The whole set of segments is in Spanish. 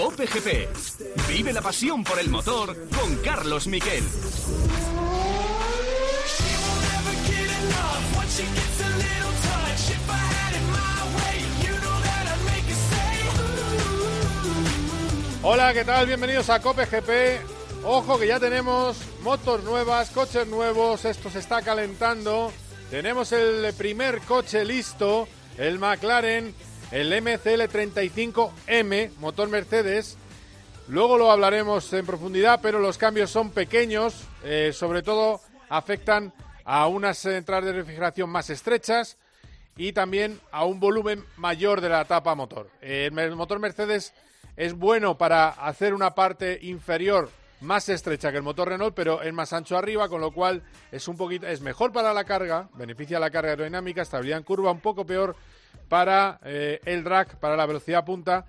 Cope GP. Vive la pasión por el motor con Carlos Miquel. Hola, ¿qué tal? Bienvenidos a Cope GP. Ojo que ya tenemos motos nuevas, coches nuevos, esto se está calentando. Tenemos el primer coche listo, el McLaren, el MCL35M, motor Mercedes. Luego lo hablaremos en profundidad, pero los cambios son pequeños, eh, sobre todo afectan a unas entradas de refrigeración más estrechas y también a un volumen mayor de la tapa motor. el motor Mercedes es bueno para hacer una parte inferior más estrecha que el motor Renault, pero es más ancho arriba, con lo cual es un poquito es mejor para la carga, beneficia la carga aerodinámica, estabilidad en curva, un poco peor para eh, el drag, para la velocidad punta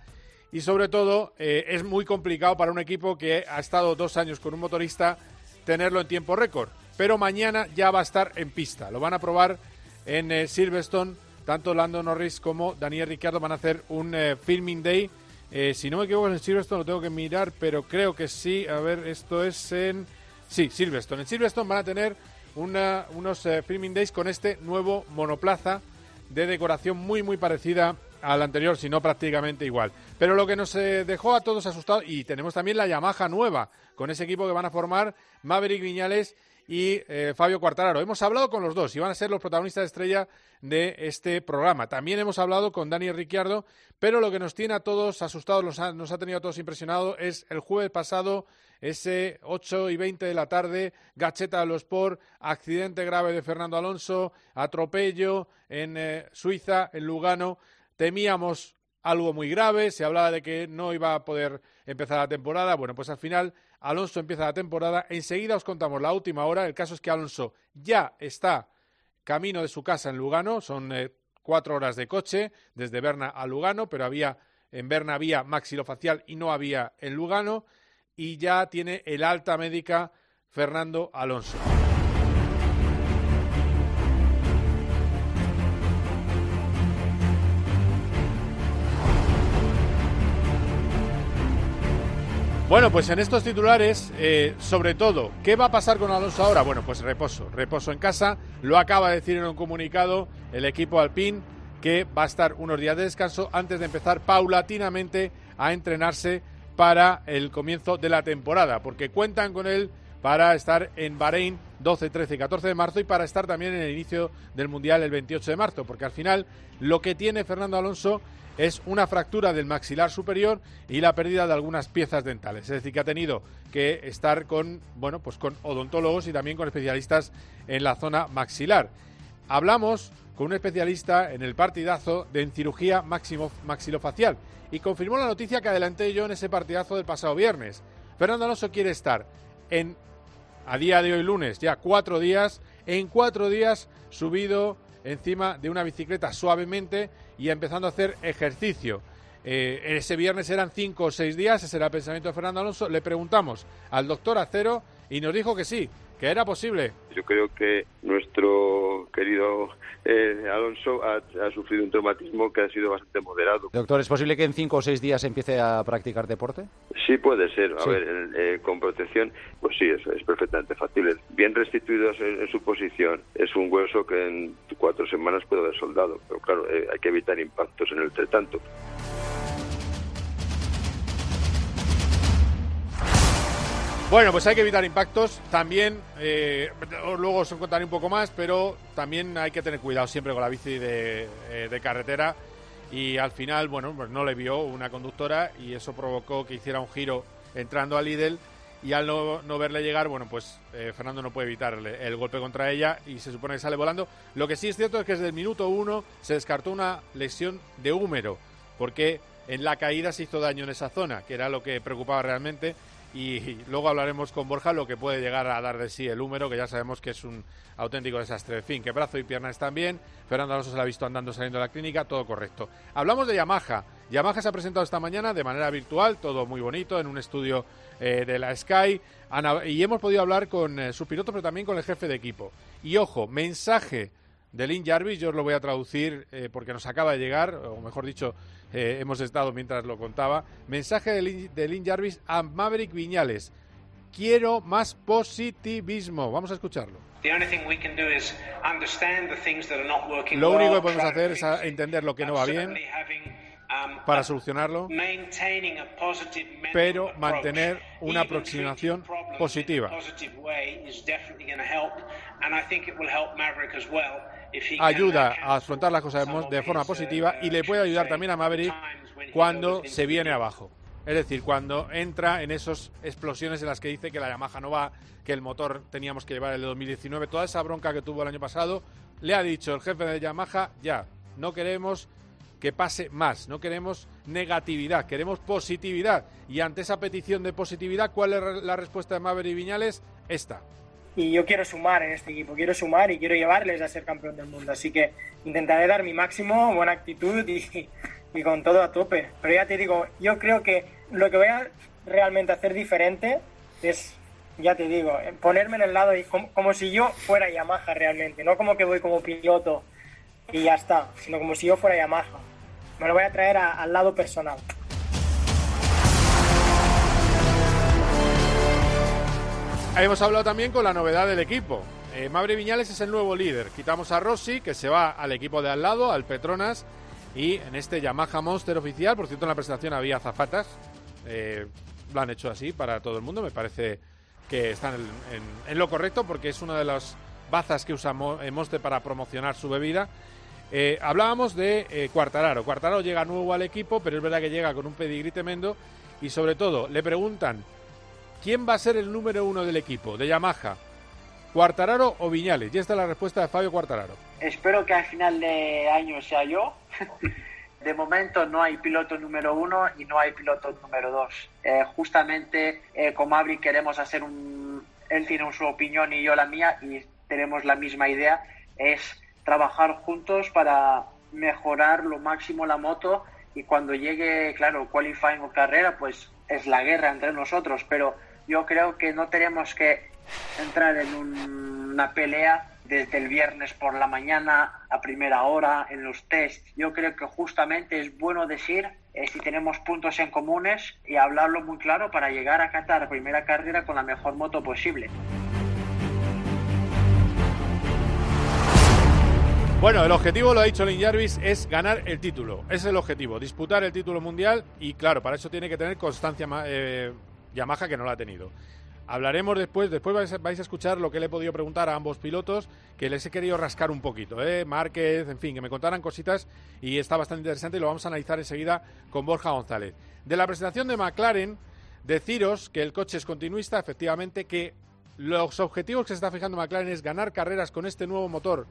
y sobre todo eh, es muy complicado para un equipo que ha estado dos años con un motorista tenerlo en tiempo récord. Pero mañana ya va a estar en pista. Lo van a probar en eh, Silverstone. Tanto Lando Norris como Daniel Ricciardo van a hacer un filming day eh, si no me equivoco, en Silverstone lo tengo que mirar, pero creo que sí. A ver, esto es en. Sí, Silverstone. En Silverstone van a tener unos eh, filming days con este nuevo monoplaza de decoración muy, muy parecida al anterior, si no prácticamente igual. Pero lo que nos eh, dejó a todos asustados, y tenemos también la Yamaha nueva, con ese equipo que van a formar Maverick Viñales y eh, Fabio Quartararo. Hemos hablado con los dos y van a ser los protagonistas estrella de este programa. También hemos hablado con Dani Ricciardo, pero lo que nos tiene a todos asustados, nos ha, nos ha tenido a todos impresionados, es el jueves pasado, ese 8 y 20 de la tarde, Gacheta de los Sport, accidente grave de Fernando Alonso, atropello en eh, Suiza, en Lugano. Temíamos algo muy grave, se hablaba de que no iba a poder empezar la temporada. Bueno, pues al final Alonso empieza la temporada. Enseguida os contamos la última hora. El caso es que Alonso ya está camino de su casa en Lugano. Son eh, cuatro horas de coche desde Berna a Lugano, pero había en Berna había maxilofacial y no había en Lugano. Y ya tiene el alta médica Fernando Alonso. Bueno, pues en estos titulares, eh, sobre todo, ¿qué va a pasar con Alonso ahora? Bueno, pues reposo, reposo en casa. Lo acaba de decir en un comunicado el equipo Alpine que va a estar unos días de descanso antes de empezar paulatinamente a entrenarse para el comienzo de la temporada, porque cuentan con él para estar en Bahrein 12, 13 y 14 de marzo y para estar también en el inicio del Mundial el 28 de marzo, porque al final lo que tiene Fernando Alonso es una fractura del maxilar superior y la pérdida de algunas piezas dentales. Es decir, que ha tenido que estar con, bueno, pues con odontólogos y también con especialistas en la zona maxilar. Hablamos con un especialista en el partidazo de cirugía maxilofacial y confirmó la noticia que adelanté yo en ese partidazo del pasado viernes. Fernando Alonso quiere estar en, a día de hoy lunes, ya cuatro días, en cuatro días subido encima de una bicicleta suavemente y empezando a hacer ejercicio. Eh, ese viernes eran cinco o seis días, ese era el pensamiento de Fernando Alonso. Le preguntamos al doctor Acero y nos dijo que sí, que era posible. Yo creo que nuestro querido eh, Alonso ha, sufrido un traumatismo que ha sido bastante moderado. Doctor, ¿es posible que en cinco o seis días empiece a practicar deporte? Sí, puede ser. A ver, eh, con protección, pues sí, es, es perfectamente factible. Bien restituidos en, su posición, es un hueso que en cuatro semanas puede haber soldado. Pero claro, eh, hay que evitar impactos en el entretanto. Bueno, pues hay que evitar impactos. También, eh, luego os contaré un poco más, pero también hay que tener cuidado siempre con la bici de, eh, carretera. Y al final, bueno, pues no le vio una conductora y eso provocó que hiciera un giro entrando al Lidl. Y al no, verle llegar, bueno, pues eh, Fernando no puede evitar el golpe contra ella y se supone que sale volando. Lo que sí es cierto es que desde el minuto uno se descartó una lesión de húmero, porque en la caída se hizo daño en esa zona, que era lo que preocupaba realmente y luego hablaremos con Borja lo que puede llegar a dar de sí el húmero, que ya sabemos que es un auténtico desastre. En fin, que brazo y pierna están bien, Fernando Alonso se la ha visto andando saliendo de la clínica, todo correcto. Hablamos de Yamaha. Yamaha se ha presentado esta mañana de manera virtual, todo muy bonito, en un estudio eh, de la Sky, y hemos podido hablar con eh, sus pilotos, pero también con el jefe de equipo. Y ojo, mensaje de Lynn Jarvis, yo os lo voy a traducir eh, porque nos acaba de llegar, o mejor dicho, eh, hemos estado mientras lo contaba. Mensaje de Lynn, de Lynn Jarvis a Maverick Viñales. Quiero más positivismo. Vamos a escucharlo. Lo único que podemos hacer es entender lo que no va bien para solucionarlo, pero mantener una aproximación positiva. Ayuda a afrontar las cosas de forma positiva y le puede ayudar también a Maverick cuando se viene abajo. Es decir, cuando entra en esas explosiones en las que dice que la Yamaha no va, que el motor teníamos que llevar el de 2019, toda esa bronca que tuvo el año pasado, le ha dicho el jefe de Yamaha, ya, no queremos que pase más, no queremos negatividad, queremos positividad. Y ante esa petición de positividad, ¿cuál es la respuesta de Maverick Viñales? Esta. Y yo quiero sumar en este equipo, quiero sumar y quiero llevarles a ser campeón del mundo. Así que intentaré dar mi máximo, buena actitud y, y con todo a tope. Pero ya te digo, yo creo que lo que voy a realmente hacer diferente es, ya te digo, ponerme en el lado y como, si yo fuera Yamaha realmente, no como que voy como piloto y ya está, sino como si yo fuera Yamaha. Me lo voy a traer al lado personal. Hemos hablado también con la novedad del equipo. Eh, Mabre Viñales es el nuevo líder. Quitamos a Rossi, que se va al equipo de al lado, al Petronas, y en este Yamaha Monster oficial, por cierto, en la presentación había zafatas. Eh, lo han hecho así para todo el mundo. Me parece que están en, lo correcto porque es una de las bazas que usa eh, Monster para promocionar su bebida. Eh, hablábamos de Cuartararo. Cuartararo llega nuevo al equipo, pero es verdad que llega con un pedigrí tremendo. Y sobre todo, le preguntan: ¿quién va a ser el número uno del equipo, de Yamaha? ¿Cuartararo o Viñales? Y esta es la respuesta de Fabio Cuartararo. Espero que al final de año sea yo. De momento no hay piloto número uno y no hay piloto número dos. Eh, justamente eh, con queremos hacer un... Él tiene su opinión y yo la mía y tenemos la misma idea. Es trabajar juntos para mejorar lo máximo la moto y cuando llegue, claro, qualifying o carrera, pues es la guerra entre nosotros. Pero yo creo que no tenemos que entrar en una pelea desde el viernes por la mañana a primera hora en los test. Yo creo que justamente es bueno decir eh, si tenemos puntos en comunes y hablarlo muy claro para llegar a Qatar primera carrera con la mejor moto posible. Bueno, el objetivo, lo ha dicho Lin Jarvis, es ganar el título. Es el objetivo, disputar el título mundial y claro, para eso tiene que tener constancia eh, Yamaha que no la ha tenido. Hablaremos después, después vais a, escuchar lo que le he podido preguntar a ambos pilotos, que les he querido rascar un poquito, ¿eh? Márquez, en fin, que me contaran cositas y está bastante interesante y lo vamos a analizar enseguida con Borja González. De la presentación de McLaren, deciros que el coche es continuista, efectivamente, que los objetivos que se está fijando McLaren es ganar carreras con este nuevo motor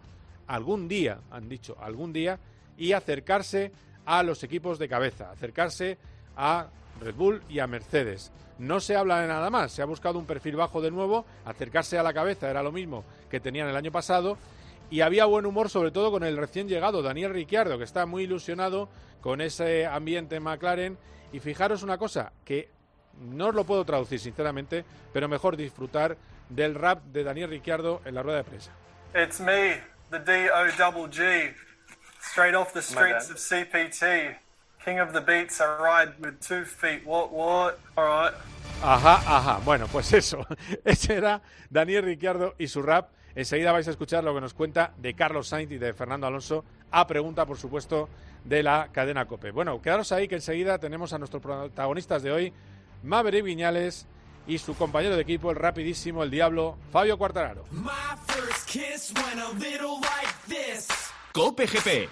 algún día, han dicho, algún día, y acercarse a los equipos de cabeza, acercarse a Red Bull y a Mercedes. No se habla de nada más, se ha buscado un perfil bajo de nuevo, acercarse a la cabeza era lo mismo que tenían el año pasado y había buen humor sobre todo con el recién llegado Daniel Ricciardo, que está muy ilusionado con ese ambiente en McLaren y fijaros una cosa, que no os lo puedo traducir sinceramente, pero mejor disfrutar del rap de Daniel Ricciardo en la rueda de prensa. It's me, the D-O-G, straight off the streets of CPT. King of the Beats, I ride with two feet. What, what? All Ajá, ajá. Bueno, pues eso. Ese era Daniel Ricciardo y su rap. Enseguida vais a escuchar lo que nos cuenta de Carlos Sainz y de Fernando Alonso, a pregunta, por supuesto, de la cadena COPE. Bueno, quedaros ahí que enseguida tenemos a nuestros protagonistas de hoy, Maverick Viñales y su compañero de equipo, el rapidísimo, el diablo, Fabio Quartararo. Cope GP.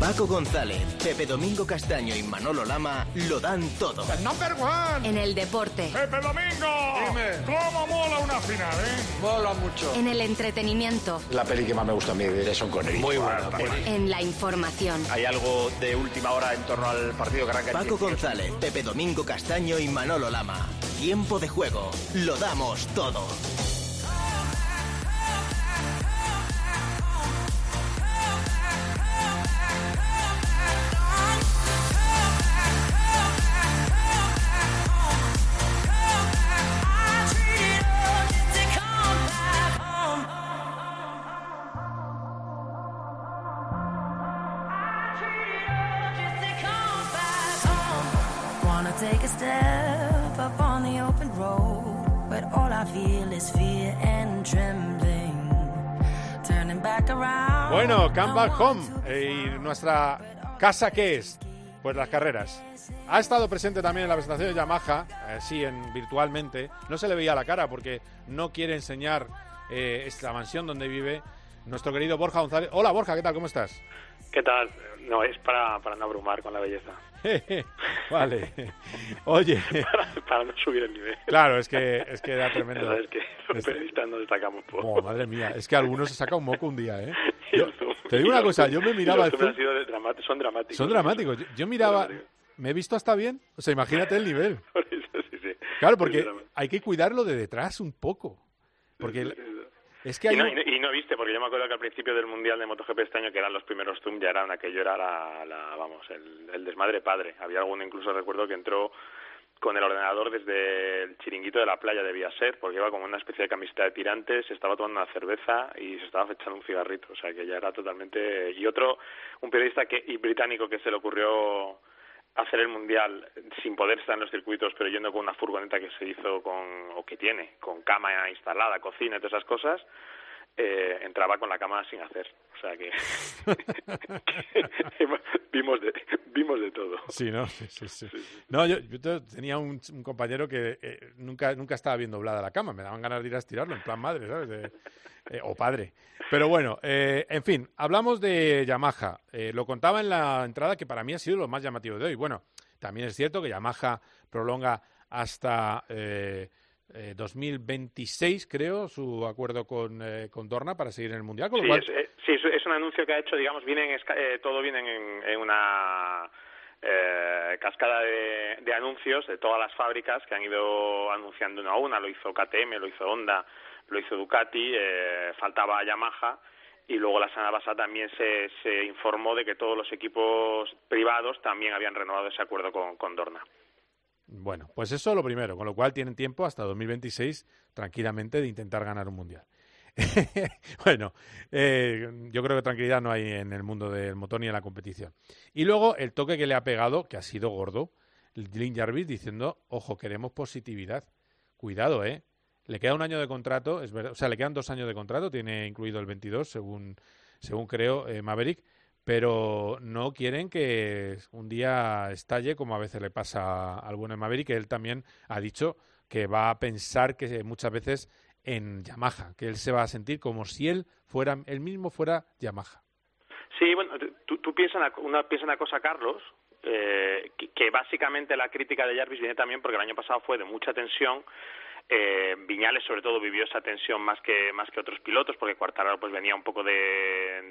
Paco González, Pepe Domingo Castaño y Manolo Lama lo dan todo. number one. En el deporte. Pepe Domingo. Dime. ¿Cómo mola una final, eh? Mola mucho. En el entretenimiento. La peli que más me gusta a mí de Son Connery. Muy buena En la información. Hay algo de última hora en torno al partido que arranca Paco González, Pepe Domingo Castaño y Manolo Lama. Tiempo de juego. Lo damos todo. Bueno, come back home. Eh, ¿Y nuestra casa qué es? Pues las carreras. Ha estado presente también en la presentación de Yamaha, eh, sí, en, virtualmente. No se le veía la cara porque no quiere enseñar eh, esta mansión donde vive nuestro querido Borja González. Hola Borja, ¿qué tal? ¿Cómo estás? ¿Qué tal? No, es para, para no abrumar con la belleza. vale. Oye. Para, para, no subir el nivel. Claro, es que, es que da tremendo. Es que los periodistas no destacamos poco. Oh, madre mía, es que algunos se saca un moco un día, ¿eh? Yo, te digo una cosa, yo me miraba... El dramáticos, son dramáticos. Son dramáticos. Yo, yo miraba... ¿Me he visto hasta bien? O sea, imagínate el nivel. Claro, porque hay que cuidarlo de detrás un poco. Porque es que y, no, y, no, viste, porque yo me acuerdo que al principio del Mundial de MotoGP este año, que eran los primeros Zoom, ya eran aquello era la, la vamos, el, el, desmadre padre. Había alguno, incluso recuerdo que entró con el ordenador desde el chiringuito de la playa debía ser, porque iba como una especie de camiseta de tirantes, se estaba tomando una cerveza y se estaba echando un cigarrito, o sea que ya era totalmente... Y otro, un periodista que y británico que se le ocurrió hacer el mundial sin poder estar en los circuitos, pero yendo con una furgoneta que se hizo con, o que tiene, con cama instalada, cocina y todas esas cosas, eh, entraba con la cama sin hacer. O sea que, vimos, de, vimos de todo. Sí, ¿no? Sí, sí, sí. No, yo, yo tenía un, un, compañero que eh, nunca, nunca estaba bien doblada la cama. Me daban ganas de ir a estirarlo, en plan madre, ¿sabes? De, eh, o padre. Pero bueno, eh, en fin, hablamos de Yamaha. Eh, lo contaba en la entrada que para mí ha sido lo más llamativo de hoy. Bueno, también es cierto que Yamaha prolonga hasta eh, 2026, creo, su acuerdo con, con, Dorna para seguir en el Mundial. Con sí, lo cual... es, sí, es, un anuncio que ha hecho, digamos, viene en, todo viene en, en una... Eh, cascada de, de, anuncios de todas las fábricas que han ido anunciando una a una, lo hizo KTM, lo hizo Honda, lo hizo Ducati, eh, faltaba Yamaha y luego la semana pasada también se, se informó de que todos los equipos privados también habían renovado ese acuerdo con, con Dorna. Bueno, pues eso lo primero, con lo cual tienen tiempo hasta 2026 tranquilamente de intentar ganar un mundial. bueno, eh, yo creo que tranquilidad no hay en el mundo del motor ni en la competición. Y luego el toque que le ha pegado, que ha sido gordo, Lynn Jarvis diciendo, ojo, queremos positividad. Cuidado, ¿eh? Le queda un año de contrato, es verdad, o sea, le quedan dos años de contrato, tiene incluido el 22, según, según creo eh, Maverick, pero no quieren que un día estalle como a veces le pasa al bueno Maverick, que él también ha dicho que va a pensar que muchas veces en Yamaha, que él se va a sentir como si él fuera, él mismo fuera Yamaha. Sí, bueno, tú, tú piensas una, piensa una cosa, Carlos, eh, que básicamente la crítica de Jarvis viene también porque el año pasado fue de mucha tensión eh, Viñales sobre todo vivió esa tensión más que más que otros pilotos porque Cuartararo pues venía un poco de,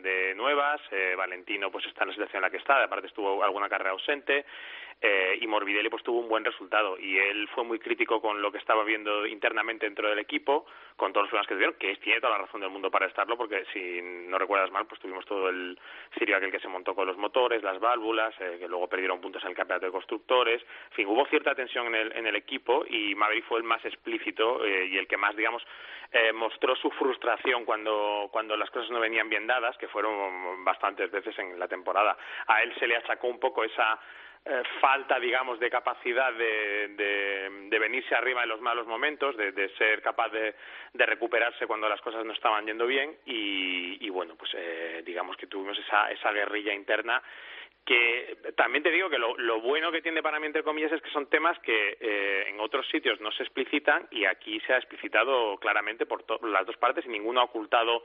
de nuevas eh, Valentino pues está en la situación en la que está aparte estuvo alguna carrera ausente eh, y Morbidelli pues tuvo un buen resultado. Y él fue muy crítico con lo que estaba viendo internamente dentro del equipo con todos los problemas que tuvieron que tiene toda la razón del mundo para estarlo porque si no recuerdas mal pues tuvimos todo el sirio aquel que se montó con los motores las válvulas eh, que luego perdieron puntos en el campeonato de constructores. En fin hubo cierta tensión en el, en el equipo y Maverick fue el más explícito eh, y el que más digamos eh, mostró su frustración cuando cuando las cosas no venían bien dadas que fueron bastantes veces en la temporada. A él se le achacó un poco esa eh, falta, digamos, de capacidad de, de, venirse arriba en los malos momentos, de, ser capaz de, recuperarse cuando las cosas no estaban yendo bien. Y, y bueno, pues eh, digamos que tuvimos esa, esa guerrilla interna que también te digo que lo, lo, bueno que tiene para mí, entre comillas, es que son temas que eh, en otros sitios no se explicitan y aquí se ha explicitado claramente por las dos partes y ninguno ha ocultado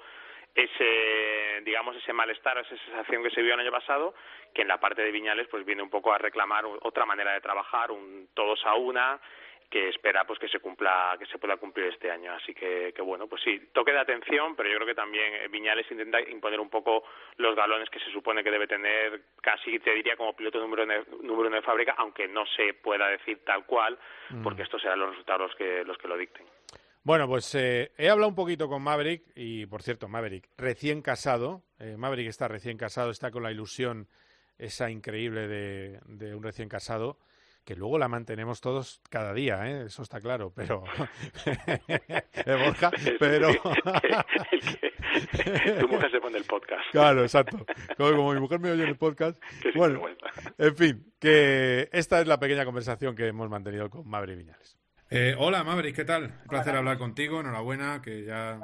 ese digamos ese malestar esa sensación que se vio el año pasado que en la parte de Viñales pues viene un poco a reclamar otra manera de trabajar un todos a una que espera pues que se cumpla que se pueda cumplir este año. Así que, que bueno pues sí toque de atención pero yo creo que también Viñales intenta imponer un poco los galones que se supone que debe tener casi te diría como piloto número uno, número uno de fábrica aunque no se pueda decir tal cual porque estos serán los resultados los que los que lo dicten bueno, pues eh, he hablado un poquito con Maverick y, por cierto, Maverick, recién casado. Eh, Maverick está recién casado, está con la ilusión esa increíble de, de, un recién casado. que luego la mantenemos todos cada día, ¿eh? eso está claro, pero... Eh, Borja, pero... tu mujer se pone el podcast. Claro, exacto. Como, como mi mujer me oye en el podcast. Bueno, en fin, que esta es la pequeña conversación que hemos mantenido con Maverick Viñales. Eh, hola Maverick, ¿qué tal? Un placer hablar contigo, enhorabuena, que ya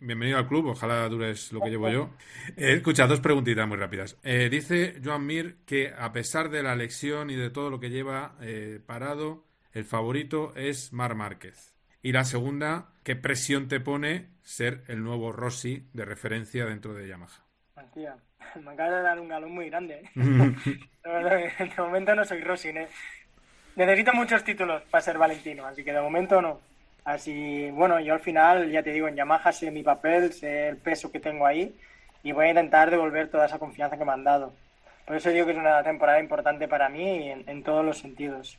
bienvenido al club, ojalá dures lo que llevo yo. Eh, escucha, dos preguntitas muy rápidas. Eh, dice Joan Mir que a pesar de la lección y de todo lo que lleva eh, parado, el favorito es Mar Márquez. Y la segunda, ¿qué presión te pone ser el nuevo Rossi de referencia dentro de Yamaha? Hostia, me acaba de dar un galón muy grande. La verdad, en este momento no soy Rossi. ¿eh? Necesito muchos títulos para ser Valentino, así que de momento no. Así, bueno, yo al final, ya te digo, en Yamaha sé mi papel, sé el peso que tengo ahí y voy a intentar devolver toda esa confianza que me han dado. Por eso digo que es una temporada importante para mí en, en todos los sentidos.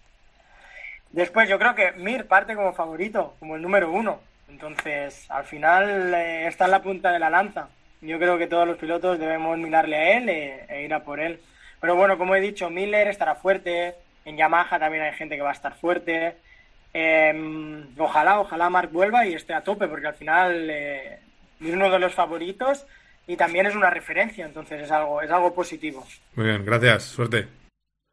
Después yo creo que Mir parte como favorito, como el número uno. Entonces, al final eh, está en la punta de la lanza. Yo creo que todos los pilotos debemos mirarle a él e, e ir a por él. Pero bueno, como he dicho, Miller estará fuerte. En Yamaha también hay gente que va a estar fuerte. Eh, ojalá, ojalá Mark vuelva y esté a tope, porque al final eh, es uno de los favoritos y también es una referencia, entonces es algo, es algo positivo. Muy bien, gracias, suerte.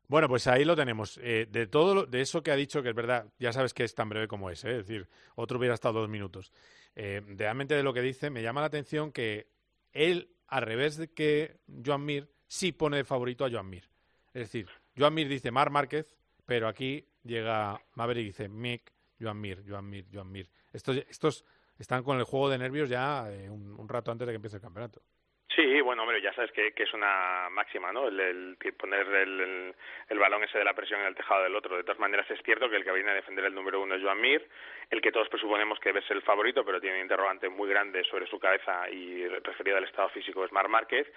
Bueno, pues ahí lo tenemos. Eh, de todo lo, de eso que ha dicho, que es verdad, ya sabes que es tan breve como es, ¿eh? es decir, otro hubiera estado dos minutos. Eh, realmente de lo que dice, me llama la atención que él, al revés de que Joan Mir, sí pone de favorito a Joan Mir. Es decir, Joan Mir dice Mar Márquez, pero aquí llega Maverick y dice Mick, Joan Mir, Joan Mir, Joan Mir. Estos, estos están con el juego de nervios ya eh, un, un rato antes de que empiece el campeonato. Sí, bueno, hombre, ya sabes que, que es una máxima, ¿no? El, poner el, balón ese de la presión en el tejado del otro. De todas maneras, es cierto que el que viene a defender el número uno es Joan Mir, el que todos presuponemos que debe ser el favorito, pero tiene un interrogante muy grande sobre su cabeza y referido al estado físico es Mar Márquez.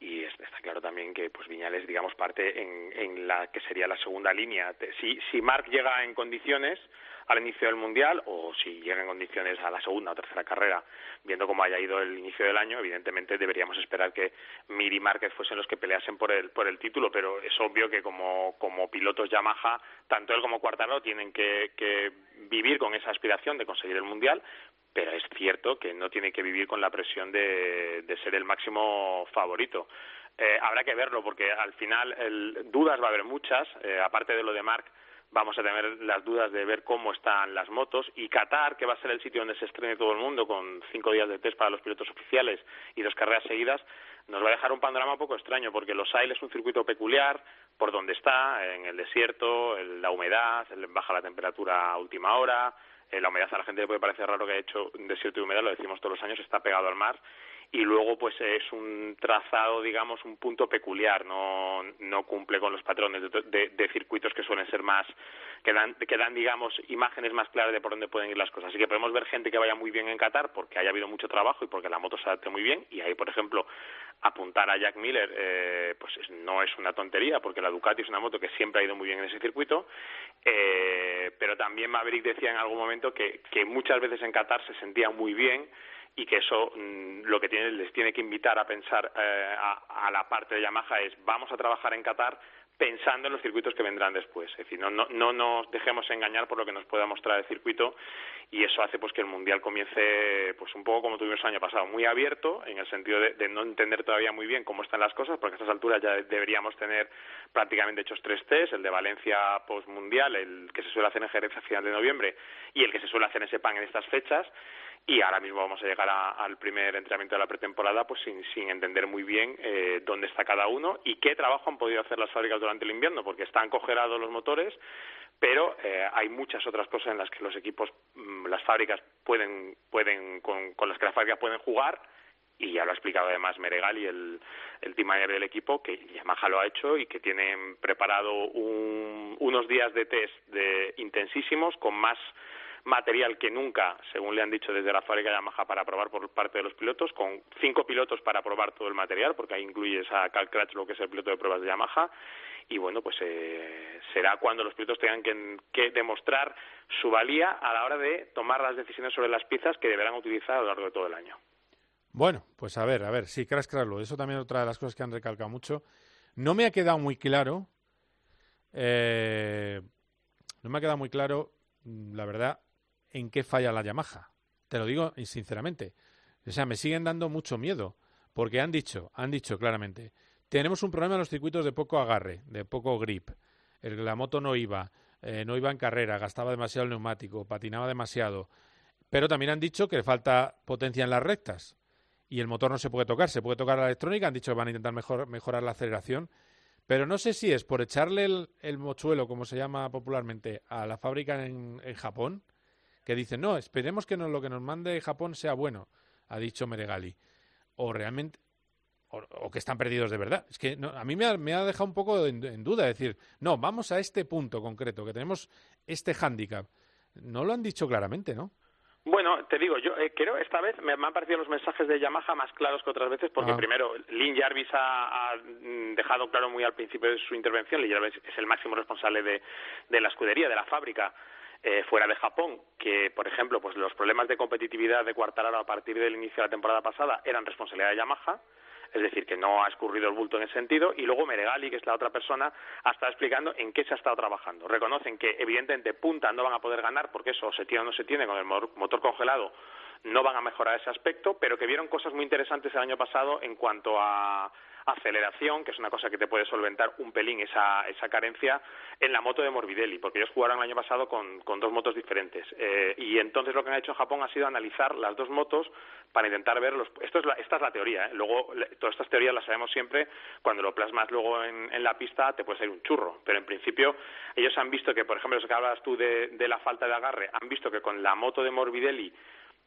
Y está claro también que pues Viñales, digamos, parte en, en la que sería la segunda línea. Si, si Marc llega en condiciones, al inicio del Mundial o si llega en condiciones a la segunda o tercera carrera, viendo cómo haya ido el inicio del año, evidentemente deberíamos esperar que Mir y Márquez fuesen los que peleasen por el, por el título, pero es obvio que como, como pilotos Yamaha, tanto él como Cuartaro tienen que, que vivir con esa aspiración de conseguir el Mundial, pero es cierto que no tiene que vivir con la presión de, de ser el máximo favorito. Eh, habrá que verlo porque al final el, dudas va a haber muchas, eh, aparte de lo de Marc, vamos a tener las dudas de ver cómo están las motos. Y Qatar, que va a ser el sitio donde se estrene todo el mundo con cinco días de test para los pilotos oficiales y dos carreras seguidas, nos va a dejar un panorama un poco extraño porque Los Ailes es un circuito peculiar por donde está, en el desierto, en la humedad, baja la temperatura a última hora, la humedad a la gente le puede parecer raro que ha hecho desierto y humedad, lo decimos todos los años, está pegado al mar y luego pues es un trazado digamos un punto peculiar no no cumple con los patrones de, de, de, circuitos que suelen ser más que dan que dan digamos imágenes más claras de por dónde pueden ir las cosas. Así que podemos ver gente que vaya muy bien en Qatar porque haya habido mucho trabajo y porque la moto se adapte muy bien. Y ahí por ejemplo apuntar a Jack Miller eh, pues no es una tontería porque la Ducati es una moto que siempre ha ido muy bien en ese circuito. Eh, pero también Maverick decía en algún momento que, que muchas veces en Qatar se sentía muy bien y que eso mmm, lo que tiene, les tiene que invitar a pensar eh, a, a, la parte de Yamaha es vamos a trabajar en Qatar pensando en los circuitos que vendrán después. Es decir, no, no, no nos dejemos engañar por lo que nos pueda mostrar el circuito y eso hace pues que el Mundial comience pues un poco como tuvimos el año pasado, muy abierto en el sentido de, de no entender todavía muy bien cómo están las cosas porque a estas alturas ya deberíamos tener prácticamente hechos tres test, el de Valencia post-mundial, el que se suele hacer en Jerez a final de noviembre y el que se suele hacer en Sepang en estas fechas y ahora mismo vamos a llegar a, al primer entrenamiento de la pretemporada pues sin, sin entender muy bien eh, dónde está cada uno y qué trabajo han podido hacer las fábricas durante el invierno porque están congelados los motores pero eh, hay muchas otras cosas en las que los equipos mmm, las fábricas pueden pueden con, con las que las fábricas pueden jugar y ya lo ha explicado además Meregali, el, el team manager del equipo, que Yamaha lo ha hecho y que tienen preparado un, unos días de test de intensísimos con más material que nunca, según le han dicho desde la fábrica Yamaha, para probar por parte de los pilotos, con cinco pilotos para probar todo el material, porque ahí incluyes a Cal lo que es el piloto de pruebas de Yamaha, y bueno, pues eh, será cuando los pilotos tengan que, demostrar su valía a la hora de tomar las decisiones sobre las piezas que deberán utilizar a lo largo de todo el año. Bueno, pues a ver, a ver, sí, Crash Crashlo, eso también es otra de las cosas que han recalcado mucho. No me ha quedado muy claro eh, no me ha quedado muy claro, mm, la verdad, en qué falla la Yamaha. Te lo digo sinceramente. O sea, me siguen dando mucho miedo, porque han dicho, han dicho claramente, tenemos un problema en los circuitos de poco agarre, de poco grip. El, la moto no iba, eh, no iba en carrera, gastaba demasiado el neumático, patinaba demasiado. Pero también han dicho que le falta potencia en las rectas y el motor no se puede tocar, se puede tocar la electrónica, han dicho que van a intentar mejor, mejorar la aceleración, pero no sé si es por echarle el, mochuelo, como se llama popularmente, a la fábrica en, Japón, que dicen, no, esperemos que lo que nos mande Japón sea bueno, ha dicho Meregali, o realmente, o, que están perdidos de verdad. Es que a mí me ha, dejado un poco en, en, duda decir, no, vamos a este punto concreto, que tenemos este hándicap. No lo han dicho claramente, ¿no? Bueno, te digo, yo eh, creo esta vez me, han parecido los mensajes de Yamaha más claros que otras veces, porque ah. primero, Lynn Jarvis ha, dejado claro muy al principio de su intervención, Lynn Jarvis es el máximo responsable de, de la escudería, de la fábrica, eh, fuera de Japón, que, por ejemplo, pues los problemas de competitividad de Quartararo a partir del inicio de la temporada pasada eran responsabilidad de Yamaha, es decir, que no ha escurrido el bulto en ese sentido, y luego Meregali, que es la otra persona, ha estado explicando en qué se ha estado trabajando. Reconocen que, evidentemente, punta no van a poder ganar, porque eso se tiene o no se tiene con el motor congelado, no van a mejorar ese aspecto, pero que vieron cosas muy interesantes el año pasado en cuanto a aceleración, que es una cosa que te puede solventar un pelín esa, esa carencia en la moto de Morbidelli, porque ellos jugaron el año pasado con, con dos motos diferentes. Eh, y entonces lo que han hecho en Japón ha sido analizar las dos motos para intentar ver los... Esto es la, esta es la teoría, ¿eh? luego todas estas teorías las sabemos siempre, cuando lo plasmas luego en, en la pista te puede salir un churro, pero en principio ellos han visto que, por ejemplo, lo que hablabas tú de, de la falta de agarre, han visto que con la moto de Morbidelli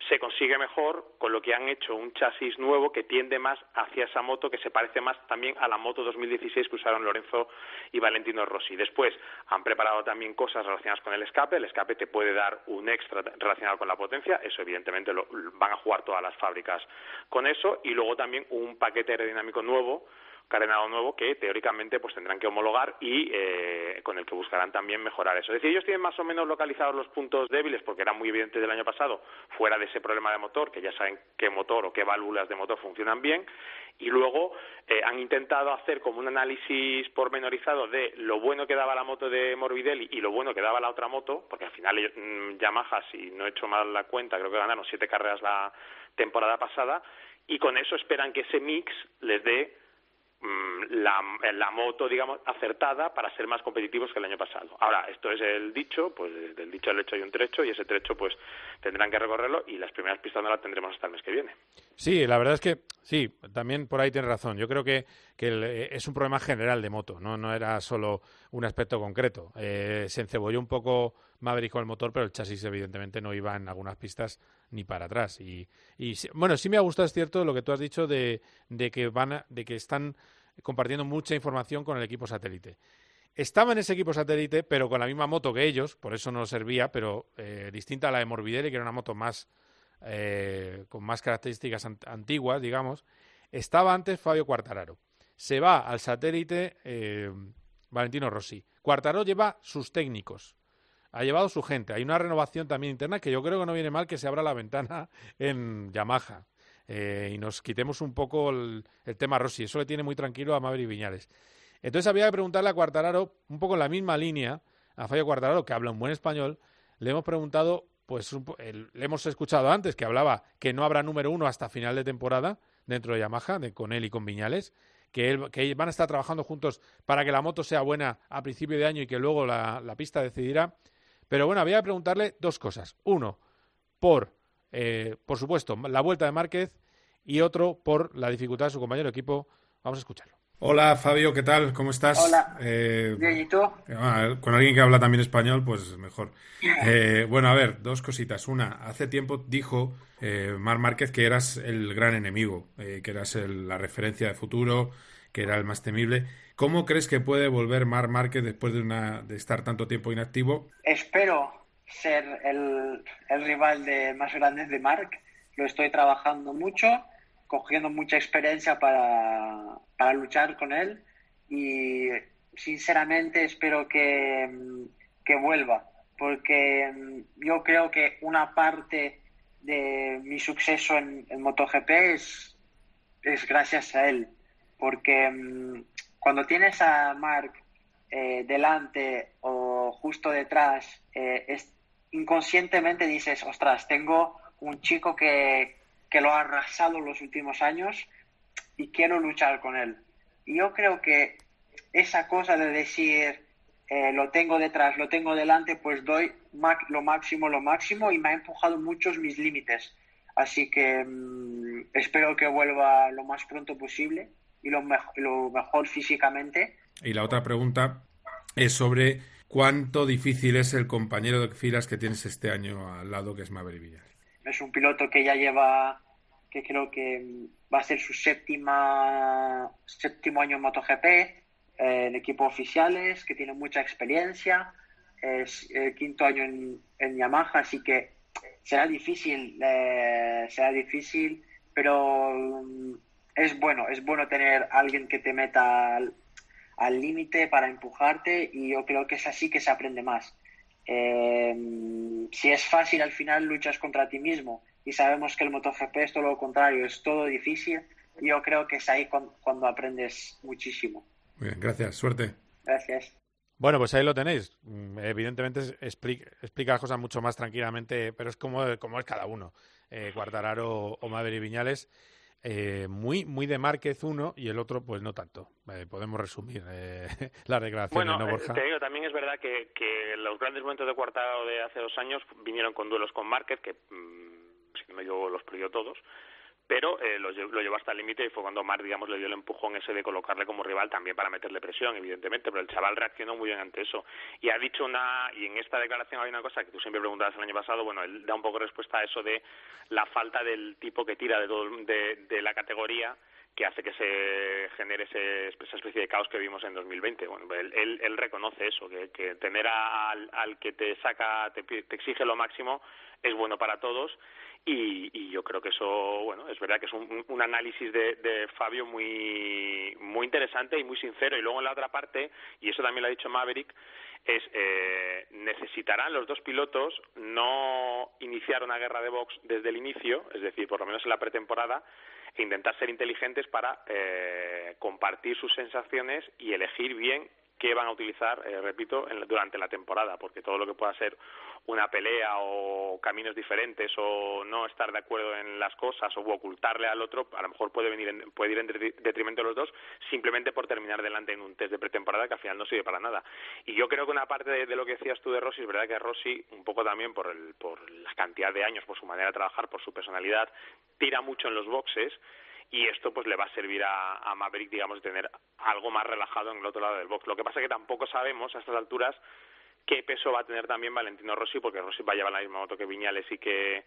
se consigue mejor con lo que han hecho un chasis nuevo que tiende más hacia esa moto que se parece más también a la moto 2016 que usaron Lorenzo y Valentino Rossi. Después han preparado también cosas relacionadas con el escape. El escape te puede dar un extra relacionado con la potencia. Eso evidentemente lo van a jugar todas las fábricas con eso. Y luego también un paquete aerodinámico nuevo carenado nuevo que teóricamente pues tendrán que homologar y eh, con el que buscarán también mejorar eso. Es decir, ellos tienen más o menos localizados los puntos débiles porque era muy evidente del año pasado, fuera de ese problema de motor, que ya saben qué motor o qué válvulas de motor funcionan bien, y luego eh, han intentado hacer como un análisis pormenorizado de lo bueno que daba la moto de Morbidelli y lo bueno que daba la otra moto, porque al final mm, Yamaha, si no he hecho mal la cuenta, creo que ganaron siete carreras la temporada pasada, y con eso esperan que ese mix les dé la, la, moto, digamos, acertada para ser más competitivos que el año pasado. Ahora, esto es el dicho, pues del dicho al hecho hay un trecho y ese trecho pues tendrán que recorrerlo y las primeras pistas no las tendremos hasta el mes que viene. Sí, la verdad es que sí, también por ahí tiene razón. Yo creo que, que eh, es un problema general de moto, no, no era solo un aspecto concreto. Eh, se encebolló un poco Maverick con el motor, pero el chasis evidentemente no iba en algunas pistas ni para atrás. Y, bueno, sí me ha gustado, es cierto, lo que tú has dicho de, que van de que están compartiendo mucha información con el equipo satélite. Estaba en ese equipo satélite, pero con la misma moto que ellos, por eso no servía, pero eh, distinta a la de Morbidelli, que era una moto más eh, con más características antiguas, digamos. Estaba antes Fabio Quartararo. Se va al satélite eh, Valentino Rossi. Quartararo lleva sus técnicos, ha llevado su gente. Hay una renovación también interna que yo creo que no viene mal que se abra la ventana en Yamaha. Eh, y nos quitemos un poco el, tema Rossi. Eso le tiene muy tranquilo a Maverick Viñales. Entonces había que preguntarle a Cuartararo, un poco en la misma línea, a Fabio Cuartararo, que habla un buen español, le hemos preguntado, pues le hemos escuchado antes que hablaba que no habrá número uno hasta final de temporada dentro de Yamaha, con él y con Viñales, que, que, van a estar trabajando juntos para que la moto sea buena a principio de año y que luego la pista decidirá. Pero bueno, había que preguntarle dos cosas. Uno, por eh, por supuesto, la vuelta de Márquez y otro por la dificultad de su compañero de equipo. Vamos a escucharlo. Hola Fabio, ¿qué tal? ¿Cómo estás? Hola. Eh, Bien, ¿y tú? Ah, con alguien que habla también español, pues mejor. Eh, bueno, a ver, dos cositas. Una, hace tiempo dijo Mar Márquez que eras el gran enemigo, que eras la referencia de futuro, que era el más temible. ¿Cómo crees que puede volver Mar Márquez después de, una, de estar tanto tiempo inactivo? Espero ser el, rival de más grandes de Mark. Lo estoy trabajando mucho, cogiendo mucha experiencia para, luchar con él y sinceramente espero que, vuelva, porque yo creo que una parte de mi suceso en, MotoGP es, es gracias a él, porque cuando tienes a Mark eh, delante o justo detrás, eh, inconscientemente dices, ostras, tengo un chico que, que lo ha arrasado los últimos años y quiero luchar con él. Y yo creo que esa cosa de decir, eh, lo tengo detrás, lo tengo delante, pues doy lo máximo, lo máximo y me ha empujado muchos mis límites. Así que mm, espero que vuelva lo más pronto posible y lo, lo mejor físicamente. Y la otra pregunta es sobre cuánto difícil es el compañero de filas que tienes este año al lado, que es Maverick Villar. Es un piloto que ya lleva, que creo que mm, va a ser su séptima, séptimo año en MotoGP, eh, en equipos oficiales, que tiene mucha experiencia, es el quinto año en, en Yamaha, así que será difícil, eh, será difícil, pero mm, es bueno, es bueno tener alguien que te meta al límite para empujarte y yo creo que es así que se aprende más. Eh, si es fácil, al final luchas contra ti mismo y sabemos que el MotoGP es todo lo contrario, es todo difícil. Y yo creo que es ahí cuando, aprendes muchísimo. Muy bien, gracias, suerte. Gracias. Bueno, pues ahí lo tenéis. Mm, evidentemente explica, explica las cosas mucho más tranquilamente, pero es como, como es cada uno. Eh, Guardararo o Maverick Viñales. Eh, muy, muy de Márquez uno y el otro, pues no tanto. Eh, podemos resumir eh, la declaración. Bueno, ¿no, te digo, también es verdad que, que, los grandes momentos de Cuartado de hace dos años vinieron con duelos con Márquez, que mmm, si no yo los perdió todos pero eh, lo, lo, llevó hasta el límite y fue cuando Mar, digamos, le dio el empujón ese de colocarle como rival también para meterle presión, evidentemente, pero el chaval reaccionó muy bien ante eso. Y ha dicho una, y en esta declaración hay una cosa que tú siempre preguntabas el año pasado, bueno, él da un poco respuesta a eso de la falta del tipo que tira de, todo, de, de la categoría que hace que se genere ese, esa especie de caos que vimos en 2020. Bueno, él, él, él reconoce eso, que, que tener al, al, que te saca, te, te exige lo máximo es bueno para todos y, yo creo que eso, bueno, es verdad que es un, un análisis de, de, Fabio muy, muy interesante y muy sincero. Y luego en la otra parte, y eso también lo ha dicho Maverick, es eh, necesitarán los dos pilotos no iniciar una guerra de box desde el inicio, es decir, por lo menos en la pretemporada, e intentar ser inteligentes para eh, compartir sus sensaciones y elegir bien qué van a utilizar, eh, repito, en, durante la temporada, porque todo lo que pueda ser una pelea o caminos diferentes o no estar de acuerdo en las cosas o ocultarle al otro, a lo mejor puede venir en, puede ir en detrimento de los dos simplemente por terminar delante en un test de pretemporada que al final no sirve para nada. Y yo creo que una parte de, de lo que decías tú de Rossi es verdad que Rossi, un poco también por, el, por la cantidad de años, por su manera de trabajar, por su personalidad, tira mucho en los boxes y esto pues le va a servir a, a Maverick, digamos, de tener algo más relajado en el otro lado del box. Lo que pasa es que tampoco sabemos a estas alturas qué peso va a tener también Valentino Rossi, porque Rossi va a llevar la misma moto que Viñales y que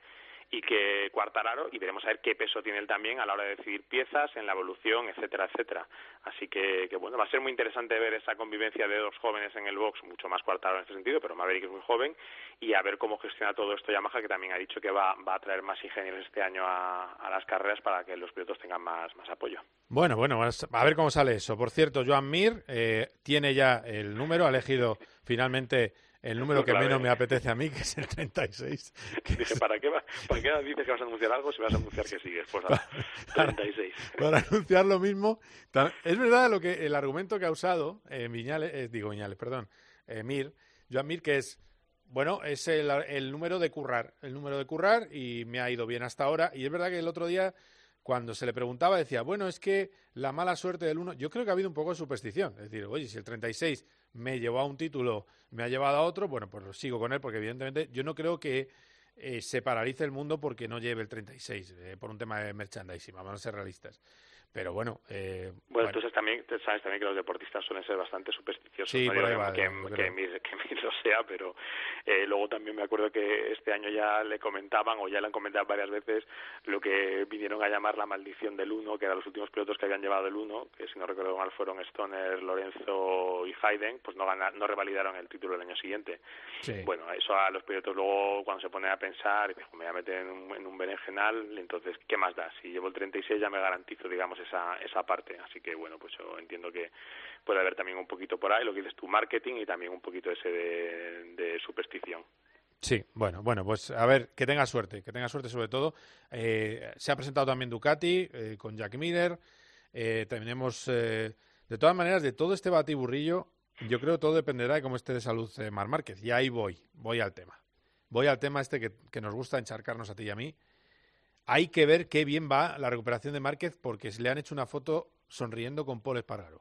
y que Cuartararo y veremos a ver qué peso tiene él también a la hora de decidir piezas, en la evolución, etcétera, etcétera. Así que, bueno, va a ser muy interesante ver esa convivencia de dos jóvenes en el box, mucho más Cuartararo en este sentido, pero Maverick es muy joven y a ver cómo gestiona todo esto Yamaha, que también ha dicho que va, va a traer más ingenieros este año a, a las carreras para que los pilotos tengan más, más apoyo. Bueno, bueno, a ver cómo sale eso. Por cierto, Joan Mir eh, tiene ya el número, ha elegido finalmente el número que menos me apetece a mí, que es el 36. Dije, ¿para qué, va, ¿para qué dices que vas a anunciar algo si vas a anunciar que sigues? Pues a 36. Para, anunciar lo mismo. Es verdad lo que el argumento que ha usado eh, Viñales, eh, digo Viñales, perdón, eh, Mir, Joan Mir, que es, bueno, es el, el número de currar, el número de currar y me ha ido bien hasta ahora. Y es verdad que el otro día cuando se le preguntaba decía, bueno, es que la mala suerte del uno, yo creo que ha habido un poco de superstición, es decir, oye, si el 36 me llevó a un título, me ha llevado a otro, bueno, pues sigo con él porque evidentemente yo no creo que eh, se paralice el mundo porque no lleve el 36 eh, por un tema de merchandising, vamos a ser realistas. Pero bueno, eh, bueno, bueno, entonces también sabes también que los deportistas suelen ser bastante supersticiosos. Sí, ¿no? por ahí va, que, no, que, mi, que mi lo sea, pero eh, luego también me acuerdo que este año ya le comentaban, o ya le han comentado varias veces, lo que vinieron a llamar la maldición del uno, que eran los últimos pilotos que habían llevado el uno, que si no recuerdo mal fueron Stoner, Lorenzo y Hayden, pues no, no revalidaron el título el año siguiente. Sí. Bueno, eso a los pilotos luego cuando se ponen a pensar, me voy a meter en un, en un berenjenal, entonces, ¿qué más da? Si llevo el 36 ya me garantizo, digamos, esa, esa parte. Así que, bueno, pues yo entiendo que puede haber también un poquito por ahí, lo que dices tu marketing y también un poquito ese de, superstición. Sí, bueno, bueno, pues a ver, que tenga suerte, que tenga suerte sobre todo. Eh, se ha presentado también Ducati eh, con Jack Miller. Eh, tenemos, eh, de todas maneras, de todo este batiburrillo, Yo creo que todo dependerá de cómo esté de salud eh, Mar Márquez. Y ahí voy, voy al tema. Voy al tema este que, que nos gusta encharcarnos a ti y a mí. Hay que ver qué bien va la recuperación de Márquez porque le han hecho una foto sonriendo con Paul Espargaro.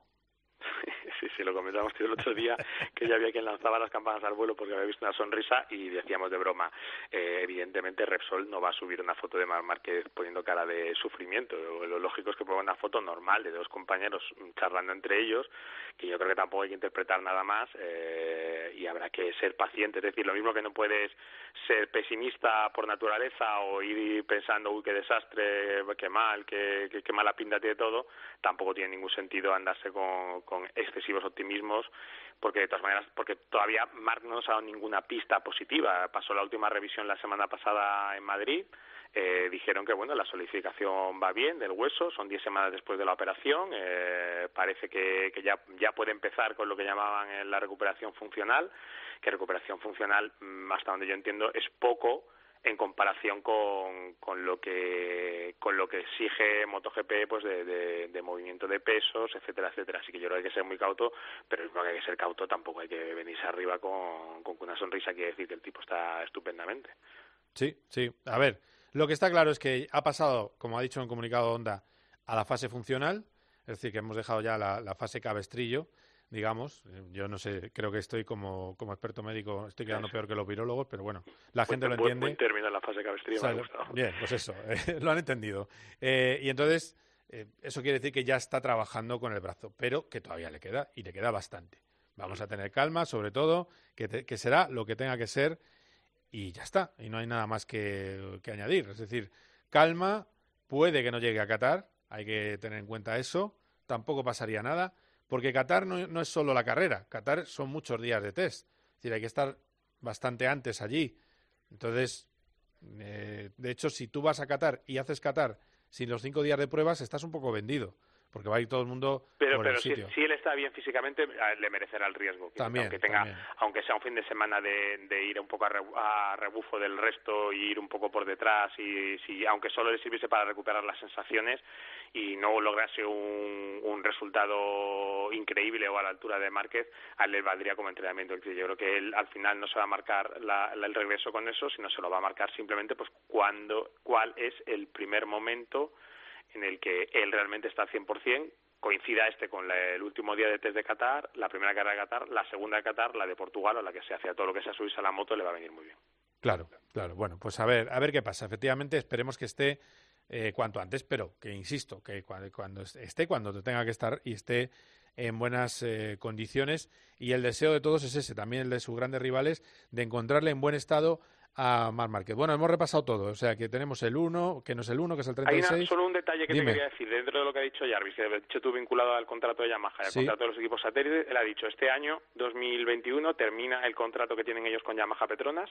Sí, sí, lo comentamos el otro día, que ya había quien lanzaba las campanas al vuelo porque había visto una sonrisa y decíamos de broma, eh, evidentemente Repsol no va a subir una foto de Mar Márquez poniendo cara de sufrimiento. Lo lógico es que ponga una foto normal de dos compañeros charlando entre ellos, que yo creo que tampoco hay que interpretar nada más eh, y habrá que ser paciente. Es decir, lo mismo que no puedes ser pesimista por naturaleza o ir pensando, uy, qué desastre, qué mal, qué, qué, qué mala pinta tiene todo, tampoco tiene ningún sentido andarse con, con excesivos optimismos porque de todas maneras, porque todavía Marc no nos ha dado ninguna pista positiva. Pasó la última revisión la semana pasada en Madrid. Eh, dijeron que bueno la solidificación va bien del hueso, son 10 semanas después de la operación, eh, parece que, que ya, ya puede empezar con lo que llamaban la recuperación funcional, que recuperación funcional, mm, hasta donde yo entiendo, es poco en comparación con, con lo que con lo que exige MotoGP pues de, de, movimiento de pesos etcétera etcétera. Así que yo creo que hay que ser muy cauto pero que hay que ser cauto tampoco hay que venirse arriba con, con una sonrisa quiere decir que el tipo está estupendamente. Sí sí. A ver lo que está claro es que ha pasado como ha dicho en el comunicado Honda a la fase funcional es decir que hemos dejado ya la fase cabestrillo digamos. Yo no sé, creo que estoy como, como experto médico, estoy quedando peor que los virólogos, pero bueno, la buen, gente lo buen, entiende. Buen en la fase cabestrillo, o sea, me ha gustado. Bien, pues eso, eh, lo han entendido. Eh, y entonces, eh, eso quiere decir que ya está trabajando con el brazo, pero que todavía le queda, y le queda bastante. Vamos a tener calma, sobre todo, que, te, que será lo que tenga que ser, y ya está, y no hay nada más que, que añadir. Es decir, calma, puede que no llegue a Qatar, hay que tener en cuenta eso, tampoco pasaría nada porque Qatar no, es solo la carrera, Qatar son muchos días de test. Es decir, hay que estar bastante antes allí. Entonces, eh, de hecho, si tú vas a Qatar y haces Qatar sin los cinco días de pruebas, estás un poco vendido. Porque va a ir todo el mundo pero, por pero el si, sitio. si, él está bien físicamente, le merecerá el riesgo. También, aunque tenga, también. aunque sea un fin de semana de, de ir un poco a, re, a, rebufo del resto y ir un poco por detrás y si aunque solo le sirviese para recuperar las sensaciones y no lograse un, un resultado increíble o a la altura de Márquez, a él le valdría como entrenamiento. Yo creo que él al final no se va a marcar la, la, el regreso con eso, sino se lo va a marcar simplemente pues cuando, cuál es el primer momento en el que él realmente está al 100%, coincida este con el último día de test de Qatar, la primera carrera de Qatar, la segunda de Qatar, la de Portugal o la que se hace a todo lo que sea subirse a la moto le va a venir muy bien. Claro, claro. Bueno, pues a ver, a ver qué pasa. Efectivamente, esperemos que esté eh, cuanto antes, pero que insisto, que cuando, cuando esté, cuando tenga que estar y esté en buenas eh, condiciones. Y el deseo de todos es ese, también el de sus grandes rivales, de encontrarle en buen estado a Mar Márquez. Bueno, hemos repasado todo, o sea que tenemos el 1, que no es el 1, que es el 36. Hay una, solo un detalle que Dime. te quería decir dentro de lo que ha dicho Jarvis, que de hecho tú vinculado al contrato de Yamaha, al Sí. contrato de los equipos satélites, él ha dicho este año, 2021, termina el contrato que tienen ellos con Yamaha Petronas,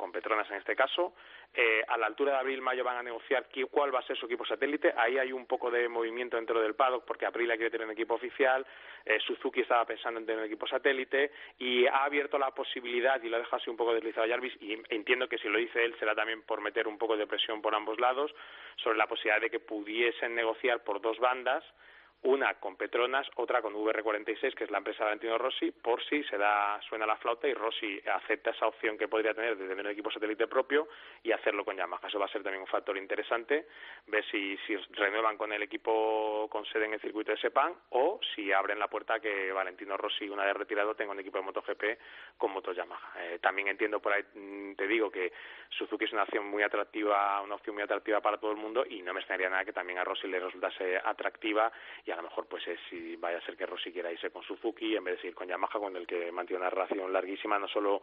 con Petronas en este caso, eh, a la altura de abril-mayo van a negociar qui- cuál va a ser su equipo satélite, ahí hay un poco de movimiento dentro del paddock porque Aprilia quiere tener un equipo oficial, eh, Suzuki estaba pensando en tener un equipo satélite y ha abierto la posibilidad, y lo ha dejado así un poco deslizado Jarvis, y entiendo que si lo dice él será también por meter un poco de presión por ambos lados, sobre la posibilidad de que pudiesen negociar por dos bandas, una con Petronas, otra con VR46, que es la empresa de Valentino Rossi, por si se da, suena la flauta y Rossi acepta esa opción que podría tener de tener un equipo satélite propio y hacerlo con Yamaha. Eso va a ser también un factor interesante, ver si, renuevan con el equipo con sede en el circuito de Sepang o si abren la puerta que Valentino Rossi, una vez retirado, tenga un equipo de MotoGP con motos Yamaha. Eh, también entiendo por ahí, mm, te digo que Suzuki es una opción muy atractiva, una opción muy atractiva para todo el mundo y no me extrañaría nada que también a Rossi le resultase atractiva y a lo mejor pues es si vaya a ser que Rossi quiera irse con Suzuki en vez de seguir con Yamaha con el que mantiene una relación larguísima no solo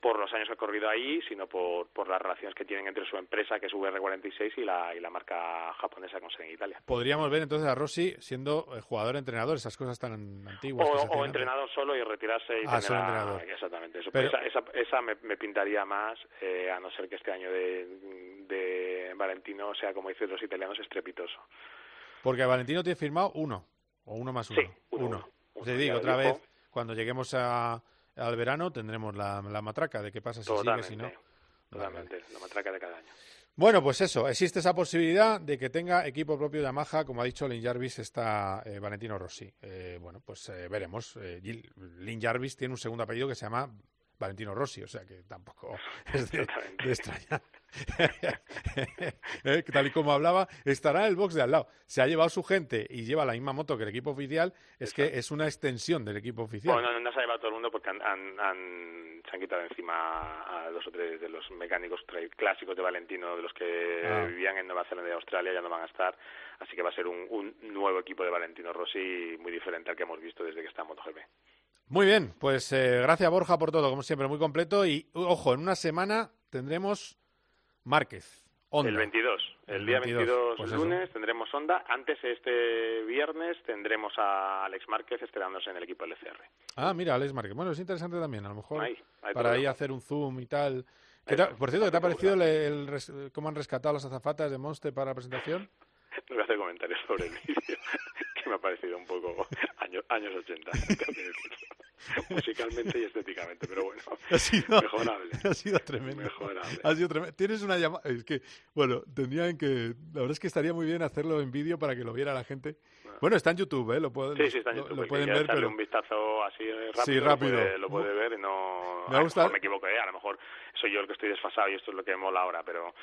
por los años que ha corrido ahí sino por, por las relaciones que tienen entre su empresa que es VR46 y la, y la marca japonesa con en Italia Podríamos ver entonces a Rossi siendo eh, jugador-entrenador, esas cosas tan antiguas. o, o entrenador solo y retirarse y Ah, tener solo a- entrenador. exactamente eso Pero- esa, esa, esa me, me pintaría más eh, a no ser que este año de, de Valentino sea como dicen los italianos estrepitoso Porque Valentino tiene firmado uno, o uno más uno. Sí, uno, uno. Te digo, otra vez, cuando lleguemos a, al verano tendremos la, la matraca de qué pasa si sigue, si no. Totalmente. totalmente, la matraca de cada año. Bueno, pues eso, existe esa posibilidad de que tenga equipo propio Yamaha, como ha dicho Lin Jarvis, está eh, Valentino Rossi. Eh, bueno, pues eh, veremos. Eh, Lin Jarvis tiene un segundo apellido que se llama Valentino Rossi, o sea que tampoco es de, de extrañar. Eh, tal y como hablaba, estará en el box de al lado. Se ha llevado su gente y lleva la misma moto que el equipo oficial, es que es una extensión del equipo oficial. Bueno, no, no se ha llevado todo el mundo porque han, han- han- se han quitado encima a dos o tres de los mecánicos clásicos de Valentino, de los que Ah. vivían en Nueva Zelanda y Australia, ya no van a estar. Así que va a ser un, un nuevo equipo de Valentino Rossi muy diferente al que hemos visto desde que está en MotoGP. Muy bien, pues eh, gracias Borja por todo, como siempre, muy completo. Y ojo, en una semana tendremos Márquez. Honda. El 22, el, El día 22, 22, pues eso. lunes tendremos Honda. Antes este viernes tendremos a Alex Márquez estrenándose en el equipo LCR. Ah, mira, Alex Márquez. Bueno, es interesante también, a lo mejor Ahí, ahí para ahí hacer un zoom y tal. ¿Qué te por cierto, ¿qué te ha parecido el, el cómo han rescatado las azafatas de Monster para la presentación? No voy a hacer comentarios sobre el vídeo, que me ha parecido un poco años, años 80, tengo que decirlo. musicalmente y estéticamente, pero bueno, Ha sido, mejorable. ha sido tremendo. Mejorable. Ha sido tremendo. Tienes una llamada. Es que, bueno, tendrían que. La verdad es que estaría muy bien hacerlo en vídeo para que lo viera la gente. Bueno, está en YouTube, ¿eh? Lo, Sí, sí, está en lo- YouTube. lo que pueden ver, pero. un vistazo así rápido, Sí, Lo, rápido. puede, lo puede ver y no... Me ha a lo mejor me equivoco, ¿eh? a lo mejor soy yo el que estoy desfasado y esto es lo que mola ahora, pero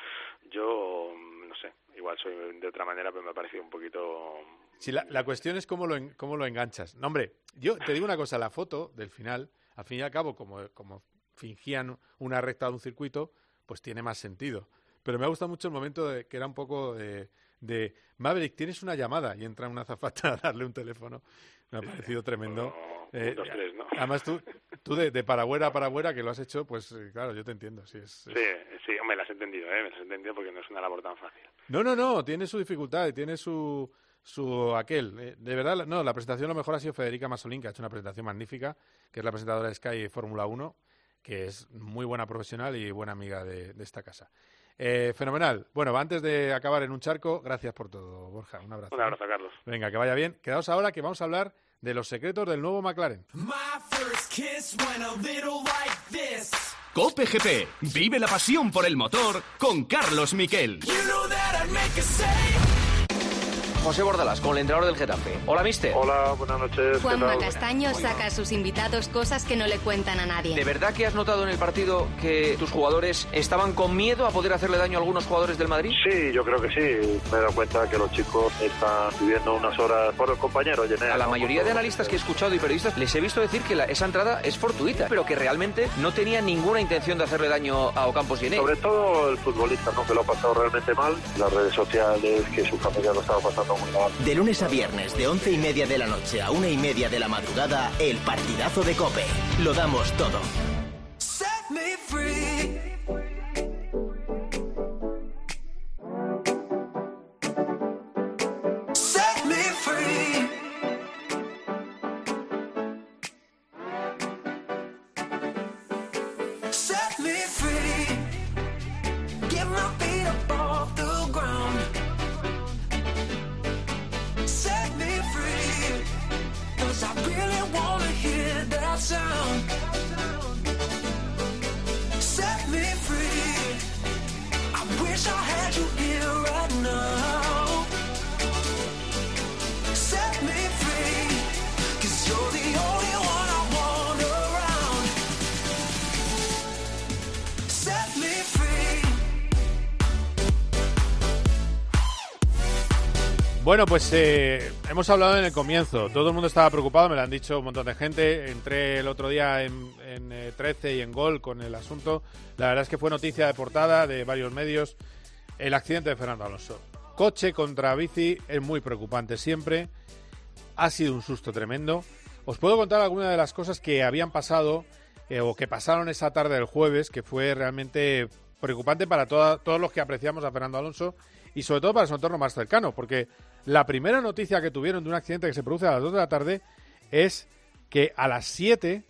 yo, no sé, igual soy de otra manera, pero me ha parecido un poquito... Sí, la, la cuestión es cómo lo, en- cómo lo enganchas. No, hombre, yo te digo una cosa, la foto del final, al fin y al cabo, como, como fingían una recta de un circuito, pues tiene más sentido. Pero me ha gustado mucho el momento de, que era un poco de, de Maverick, tienes una llamada y entra una azafata a darle un teléfono. Me ha parecido tremendo. Eh, dos, tres, ¿no? Además, tú, tú de, de paragüera a paragüera que lo has hecho, pues eh, claro, yo te entiendo. Sí, es, es- Sí, sí, me las he entendido, ¿eh? Me las he entendido porque no es una labor tan fácil. No, no, no, tiene su dificultad y tiene su, su aquel. Eh, De verdad, no, la presentación lo mejor ha sido Federica Masolín, que ha hecho una presentación magnífica, que es la presentadora de Sky Fórmula 1, que es muy buena profesional y buena amiga de, de esta casa. Eh, fenomenal. Bueno, antes de acabar en un charco, gracias por todo, Borja. Un abrazo. Un abrazo, Carlos. Venga, que vaya bien. Quedaos ahora que vamos a hablar de los secretos del nuevo McLaren. Like. Cope GP. Vive la pasión por el motor con Carlos Miquel. You know José Bordalas, con el entrenador del Getafe. Hola, mister. Hola, buenas noches. Juanma Castaño saca a sus invitados cosas que no le cuentan a nadie. ¿De verdad que has notado en el partido que tus jugadores estaban con miedo a poder hacerle daño a algunos jugadores del Madrid? Sí, yo creo que sí. Me he dado cuenta que los chicos están viviendo unas horas por el compañero, Yené, A la ¿no? mayoría de analistas que he escuchado y periodistas les he visto decir que la- esa entrada es fortuita, pero que realmente no tenía ninguna intención de hacerle daño a Ocampos Llené. Sobre todo el futbolista, ¿no? que lo ha pasado realmente mal. Las redes sociales, que su familia lo estaba pasando. De lunes a viernes, de once y media de la noche a una y media de la madrugada, el partidazo de Cope. Lo damos todo. Bueno, pues eh, hemos hablado en el comienzo. Todo el mundo estaba preocupado, me lo han dicho un montón de gente. Entré el otro día en, en, eh, 13 y en Gol con el asunto. La verdad es que fue noticia de portada de varios medios el accidente de Fernando Alonso. Coche contra bici es muy preocupante siempre. Ha sido un susto tremendo. Os puedo contar algunas de las cosas que habían pasado eh, o que pasaron esa tarde del jueves, que fue realmente preocupante para toda- todos los que apreciamos a Fernando Alonso y sobre todo para su entorno más cercano, porque la primera noticia que tuvieron de un accidente que se produce a las 2 de la tarde es que a las 7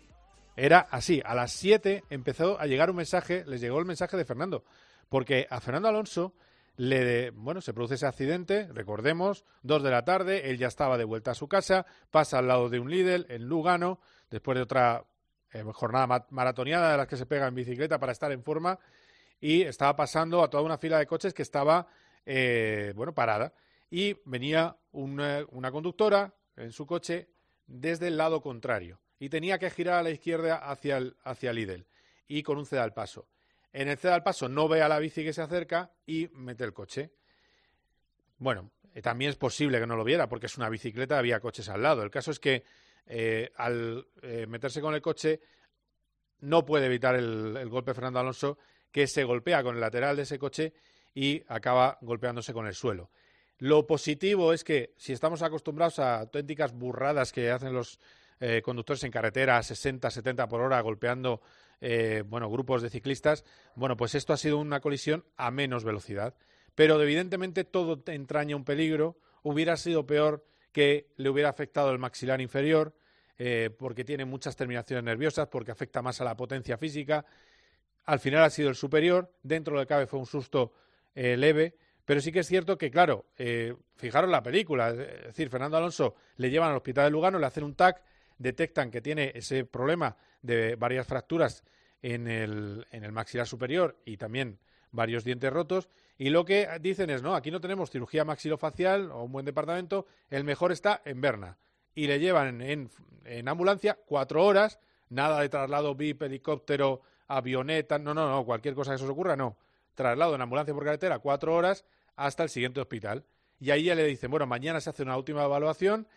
era así, a las 7 empezó a llegar un mensaje, les llegó el mensaje de Fernando, porque a Fernando Alonso le, bueno, se produce ese accidente, recordemos, 2 de la tarde, él ya estaba de vuelta a su casa, pasa al lado de un Lidl en Lugano, después de otra eh, jornada ma- maratoniana de las que se pega en bicicleta para estar en forma, y estaba pasando a toda una fila de coches que estaba, eh, bueno, parada. Y venía una, una conductora en su coche desde el lado contrario y tenía que girar a la izquierda hacia el, hacia Lidl y con un ceda al paso. En el ceda al paso no ve a la bici que se acerca y mete el coche. Bueno, eh, también es posible que no lo viera porque es una bicicleta, había coches al lado. El caso es que eh, al eh, meterse con el coche no puede evitar el, el golpe de Fernando Alonso que se golpea con el lateral de ese coche y acaba golpeándose con el suelo. Lo positivo es que si estamos acostumbrados a auténticas burradas que hacen los eh, conductores en carretera a 60, 70 por hora golpeando eh, bueno, grupos de ciclistas, bueno, pues esto ha sido una colisión a menos velocidad. Pero evidentemente todo entraña un peligro. Hubiera sido peor que le hubiera afectado el maxilar inferior, eh, porque tiene muchas terminaciones nerviosas, porque afecta más a la potencia física. Al final ha sido el superior. Dentro de cabe fue un susto eh, leve. Pero sí que es cierto que, claro, eh, fijaros la película, es decir, Fernando Alonso le llevan al hospital de Lugano, le hacen un TAC, detectan que tiene ese problema de varias fracturas en el, maxilar superior y también varios dientes rotos. Y lo que dicen es, no, aquí no tenemos cirugía maxilofacial o un buen departamento, el mejor está en Berna. Y le llevan en, ambulancia cuatro horas, nada de traslado VIP, helicóptero, avioneta, no, no, no, cualquier cosa que se ocurra, no. Traslado en ambulancia por carretera, cuatro horas hasta el siguiente hospital. Y ahí ya le dicen, bueno, mañana se hace una última evaluación,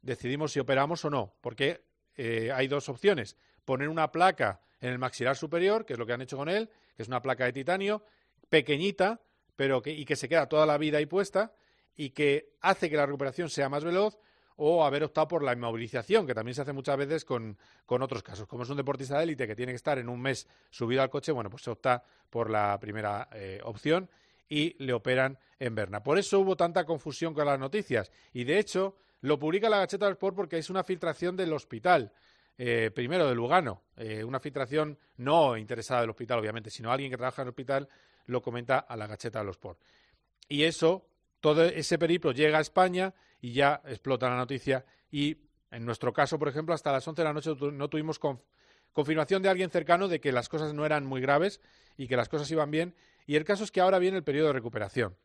decidimos si operamos o no, porque eh, hay dos opciones. Poner una placa en el maxilar superior, que es lo que han hecho con él, que es una placa de titanio, pequeñita, pero que, y que se queda toda la vida ahí puesta, y que hace que la recuperación sea más veloz, o haber optado por la inmovilización, que también se hace muchas veces con, con otros casos. Como es un deportista de élite que tiene que estar en un mes subido al coche, bueno, pues se opta por la primera eh, opción y le operan en Berna. Por eso hubo tanta confusión con las noticias. Y de hecho, lo publica la Gacheta del Sport porque es una filtración del hospital. Eh, primero de Lugano, eh, una filtración no interesada del hospital, obviamente, sino alguien que trabaja en el hospital lo comenta a la Gacheta del Sport. Y eso, todo ese periplo llega a España y ya explota la noticia. Y en nuestro caso, por ejemplo, hasta las 11 de la noche no tuvimos conf- confirmación de alguien cercano de que las cosas no eran muy graves y que las cosas iban bien. Y el caso es que ahora viene el periodo de recuperación.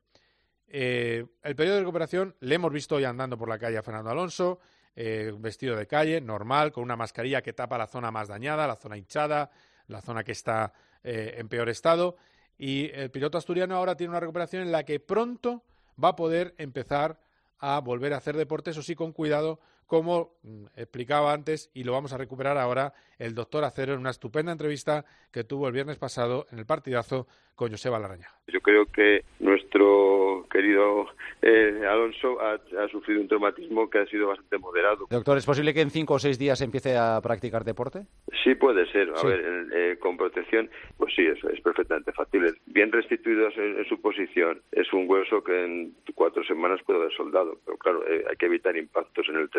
Eh, el periodo de recuperación le hemos visto hoy andando por la calle a Fernando Alonso, eh, vestido de calle, normal, con una mascarilla que tapa la zona más dañada, la zona hinchada, la zona que está eh, en peor estado. Y el piloto asturiano ahora tiene una recuperación en la que pronto va a poder empezar a volver a hacer deporte, eso sí, con cuidado, como mm, explicaba antes, y lo vamos a recuperar ahora el doctor Acero en una estupenda entrevista que tuvo el viernes pasado en el partidazo con Joseba Laraña. Yo creo que nuestro querido eh, Alonso ha, ha sufrido un traumatismo que ha sido bastante moderado. Doctor, ¿es posible que en cinco o seis días empiece a practicar deporte? Sí puede ser, a Sí. ver, en- eh, con protección, pues sí, es, es perfectamente factible. Bien restituidos en, en su posición, es un hueso que en cuatro semanas puede haber soldado, pero claro, eh, hay que evitar impactos en el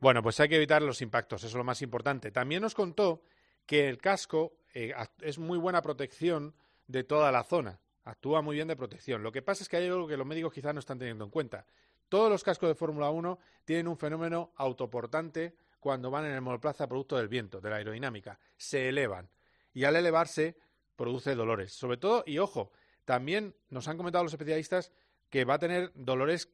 Bueno, pues hay que evitar los impactos, eso es lo más importante. También nos contó que el casco eh, es muy buena protección de toda la zona, actúa muy bien de protección. Lo que pasa es que hay algo que los médicos quizás no están teniendo en cuenta. Todos los cascos de Fórmula 1 tienen un fenómeno autoportante cuando van en el monoplaza producto del viento, de la aerodinámica. Se elevan y al elevarse produce dolores. Sobre todo, y ojo, también nos han comentado los especialistas que va a tener dolores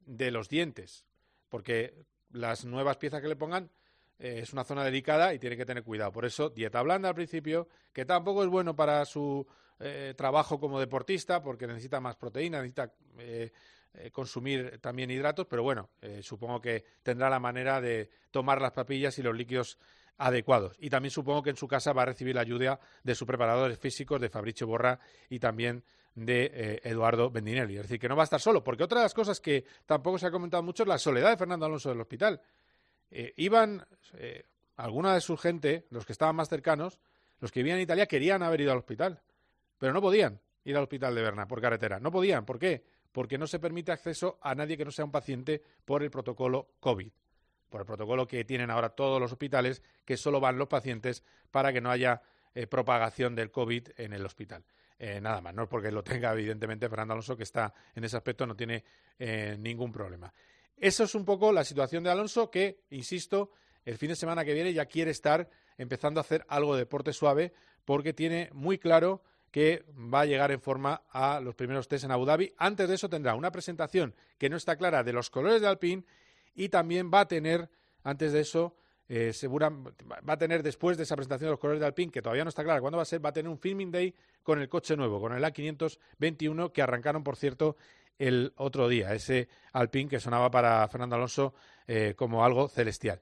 de los dientes, porque las nuevas piezas que le pongan eh, es una zona delicada y tiene que tener cuidado. Por eso, dieta blanda al principio, que tampoco es bueno para su eh, trabajo como deportista, porque necesita más proteína, necesita eh, eh, consumir también hidratos, pero bueno, supongo que tendrá la manera de tomar las papillas y los líquidos adecuados. Y también supongo que en su casa va a recibir la ayuda de sus preparadores físicos, de Fabricio Borra y también de eh, Eduardo Bendinelli. Es decir, que no va a estar solo, porque otra de las cosas que tampoco se ha comentado mucho es la soledad de Fernando Alonso del hospital. Eh, iban, eh, alguna de su gente, los que estaban más cercanos, los que vivían en Italia, querían haber ido al hospital, pero no podían ir al hospital de Berna por carretera. No podían. ¿Por qué? Porque no se permite acceso a nadie que no sea un paciente por el protocolo COVID por el protocolo que tienen ahora todos los hospitales, que solo van los pacientes para que no haya eh, propagación del COVID en el hospital. Eh, nada más, no es porque lo tenga evidentemente Fernando Alonso, que está en ese aspecto, no tiene eh, ningún problema. Eso es un poco la situación de Alonso, que, insisto, el fin de semana que viene ya quiere estar empezando a hacer algo de deporte suave, porque tiene muy claro que va a llegar en forma a los primeros test en Abu Dhabi. Antes de eso tendrá una presentación que no está clara de los colores de Alpine y también va a tener, antes de eso, eh, segura, va a tener después de esa presentación de los colores de Alpine, que todavía no está clara cuándo va a ser, va a tener un filming day con el coche nuevo, con el A521 que arrancaron, por cierto, el otro día, ese Alpine que sonaba para Fernando Alonso eh, como algo celestial.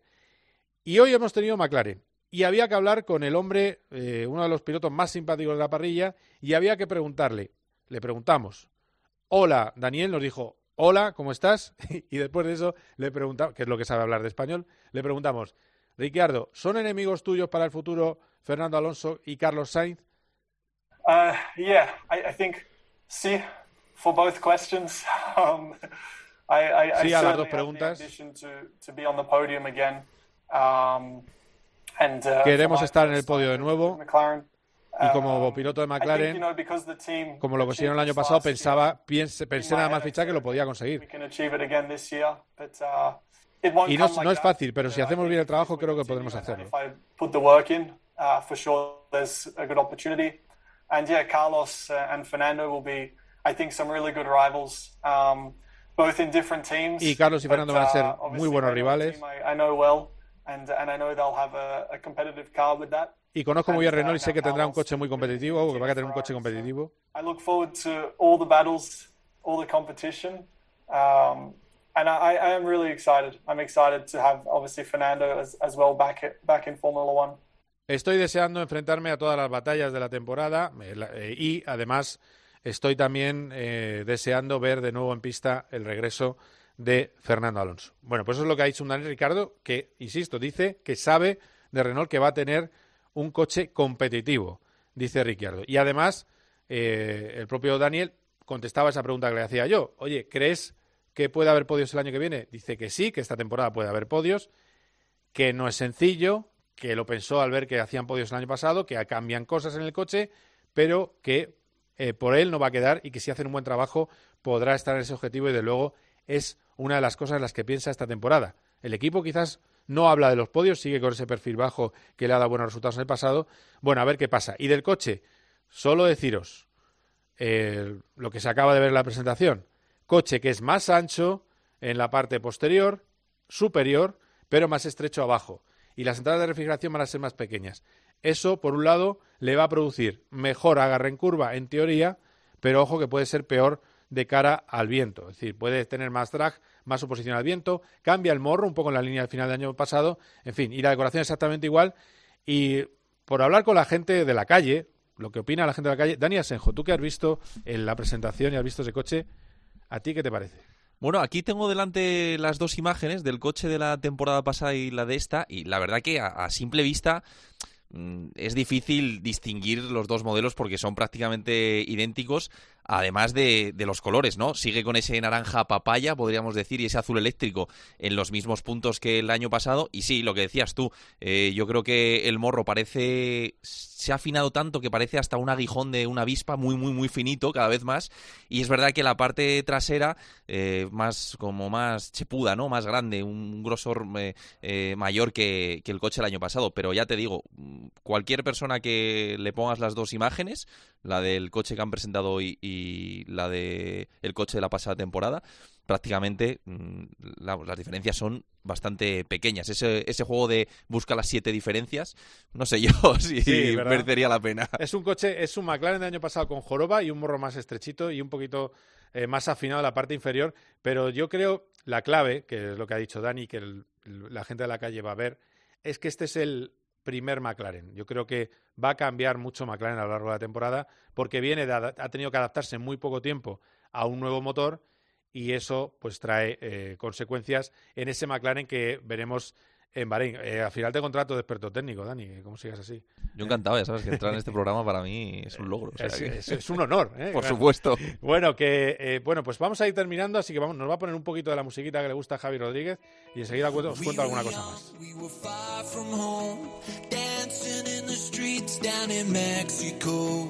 Y hoy hemos tenido McLaren. Y había que hablar con el hombre, eh, uno de los pilotos más simpáticos de la parrilla, y había que preguntarle. Le preguntamos. Hola, Daniel nos dijo, hola, ¿cómo estás? y después de eso le preguntamos, que es lo que sabe hablar de español, le preguntamos, Ricardo, ¿son enemigos tuyos para el futuro Fernando Alonso y Carlos Sainz? Uh, yeah, I, I think sí for both questions. Um, I, I, sí, a las dos preguntas. Um, uh, Queremos estar en el podio de nuevo. Y como Um, piloto de McLaren, como lo consiguieron el año pasado, pensaba, pensé my nada más fichar que lo podía conseguir. Y no, no es fácil, pero si hacemos bien el trabajo, creo que podremos hacerlo. Uh. And yeah, Carlos uh, and Fernando will be, I think, some really good rivals, um, both in different teams. Y Carlos y but, Fernando van a ser uh, muy obviously buenos rivales. I, I know well, and, and I know they'll have a, a competitive car with that. Y conozco muy bien Renault y sé que tendrá un coche muy competitivo, o que va a tener un coche competitivo. I look forward to all the battles, all the competition, um, and I, I am really excited. I'm excited to have obviously Fernando as, as well back at, back in Formula One. Estoy deseando enfrentarme a todas las batallas de la temporada eh, eh, y además estoy también eh, deseando ver de nuevo en pista el regreso de Fernando Alonso. Bueno, pues eso es lo que ha dicho un Daniel Ricardo que, insisto, dice que sabe de Renault que va a tener un coche competitivo, dice Ricciardo. Y además, eh, el propio Daniel contestaba esa pregunta que le hacía yo. Oye, ¿crees que puede haber podios el año que viene? Dice que sí, que esta temporada puede haber podios, que no es sencillo, que lo pensó al ver que hacían podios el año pasado, que cambian cosas en el coche, pero que eh, por él no va a quedar y que si hacen un buen trabajo podrá estar en ese objetivo y de luego es una de las cosas en las que piensa esta temporada. El equipo quizás no habla de los podios, sigue con ese perfil bajo que le ha dado buenos resultados en el pasado. Bueno, a ver qué pasa. Y del coche, solo deciros eh, lo que se acaba de ver en la presentación. Coche que es más ancho en la parte posterior, superior, pero más estrecho abajo. Y las entradas de refrigeración van a ser más pequeñas. Eso, por un lado, le va a producir mejor agarre en curva, en teoría, pero ojo que puede ser peor de cara al viento. Es decir, puede tener más drag, más oposición al viento, cambia el morro un poco en la línea del final del año pasado, en fin, y la decoración exactamente igual. Y por hablar con la gente de la calle, lo que opina la gente de la calle, Dani Asenjo, tú que has visto en la presentación y has visto ese coche, ¿a ti qué te parece? Bueno, aquí tengo delante las dos imágenes del coche de la temporada pasada y la de esta, y la verdad que a, simple vista mm, es difícil distinguir los dos modelos porque son prácticamente idénticos, además de, de los colores, ¿no? Sigue con ese naranja papaya, podríamos decir, y ese azul eléctrico en los mismos puntos que el año pasado. Y sí, lo que decías tú, eh, yo creo que el morro parece. Se ha afinado tanto que parece hasta un aguijón de una avispa muy, muy, muy finito cada vez más. Y es verdad que la parte trasera, eh, más como más chepuda, ¿no? Más grande, un grosor eh, eh, mayor que, que el coche el año pasado. Pero ya te digo, cualquier persona que le pongas las dos imágenes, la del coche que han presentado hoy y la de el coche de la pasada temporada, prácticamente mm, la- las diferencias son bastante pequeñas. Ese, ese juego de busca las siete diferencias, no sé yo si Sí, merecería la pena. Es un coche, es un McLaren del año pasado con joroba y un morro más estrechito y un poquito eh, más afinado en la parte inferior, pero yo creo la clave, que es lo que ha dicho Dani, que el- la gente de la calle va a ver, es que este es el primer McLaren. Yo creo que va a cambiar mucho McLaren a lo largo de la temporada porque viene de ha tenido que adaptarse en muy poco tiempo a un nuevo motor y eso pues trae eh, consecuencias en ese McLaren que veremos en Bahrein. Eh, a final de contrato de experto técnico, Dani, ¿cómo sigas así? Yo encantado, ya sabes que entrar en este programa para mí es un logro. o sea Es, que- es- es un honor, ¿eh? Por Claro. supuesto. Bueno, que eh, bueno, pues vamos a ir terminando, así que vamos, nos va a poner un poquito de la musiquita que le gusta a Javi Rodríguez y enseguida cuento- os cuento alguna cosa más. far from home, dancing in the streets down in Mexico.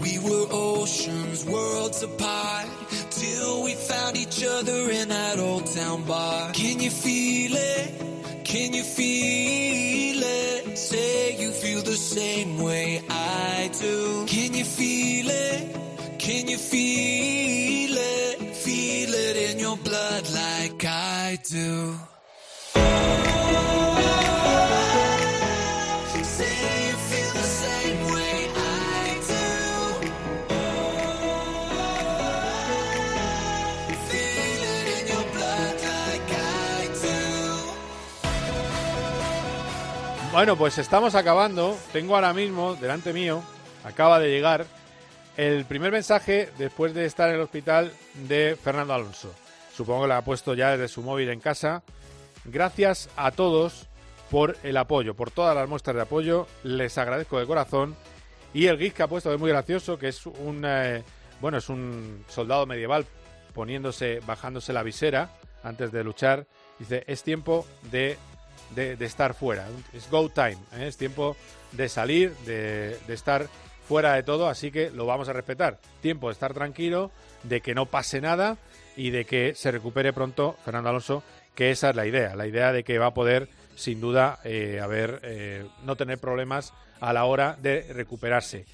We were oceans, worlds apart, till we found each other in that old town bar. Can you feel it? Can you feel it? Say you feel the same way I do. Can you feel it? Can you feel it? Feel it in your blood like I do. Bueno, pues estamos acabando. Tengo ahora mismo, delante mío, acaba de llegar el primer mensaje después de estar en el hospital de Fernando Alonso. Supongo que lo ha puesto ya desde su móvil en casa. Gracias a todos por el apoyo, por todas las muestras de apoyo. Les agradezco de corazón. Y el GIF que ha puesto es muy gracioso, que es un eh, bueno, es un soldado medieval poniéndose, bajándose la visera antes de luchar. Dice, es tiempo de, de- estar fuera. Es go time. ¿eh? Es tiempo de salir, de, de estar fuera de todo, así que lo vamos a respetar. Tiempo de estar tranquilo, de que no pase nada y de que se recupere pronto Fernando Alonso, que esa es la idea, la idea de que va a poder sin duda eh, haber, eh, no tener problemas a la hora de recuperarse.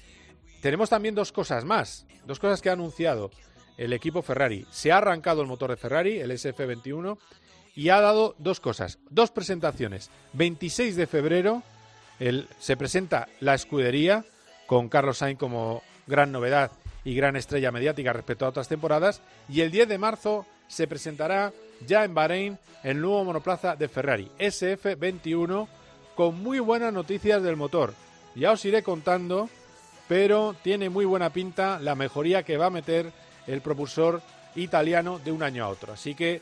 Tenemos también dos cosas más, dos cosas que ha anunciado el equipo Ferrari. Se ha arrancado el motor de Ferrari, el SF21, y ha dado dos cosas, dos presentaciones. 26 de febrero se presenta la escudería con Carlos Sainz como gran novedad y gran estrella mediática respecto a otras temporadas. Y el 10 de marzo se presentará ya en Bahrein el nuevo monoplaza de Ferrari, SF21, con muy buenas noticias del motor. Ya os iré contando, pero tiene muy buena pinta la mejoría que va a meter el propulsor italiano de un año a otro. Así que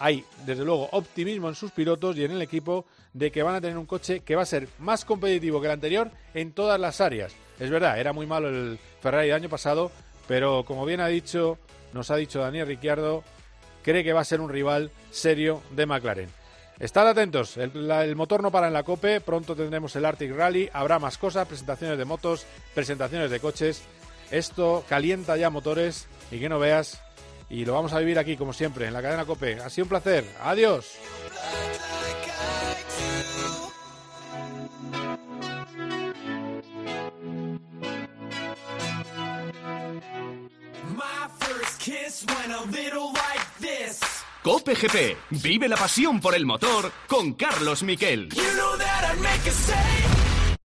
hay, desde luego, optimismo en sus pilotos y en el equipo de que van a tener un coche que va a ser más competitivo que el anterior en todas las áreas. Es verdad, era muy malo el Ferrari del año pasado, pero como bien ha dicho, nos ha dicho Daniel Ricciardo, cree que va a ser un rival serio de McLaren. Estad atentos, el, el motor no para en la COPE, pronto tendremos el Arctic Rally, habrá más cosas, presentaciones de motos, presentaciones de coches. Esto calienta ya motores y que no veas. Y lo vamos a vivir aquí, como siempre, en la cadena COPE. Ha sido un placer. Adiós. Cope GP. Vive la pasión por el motor con Carlos Miquel. You know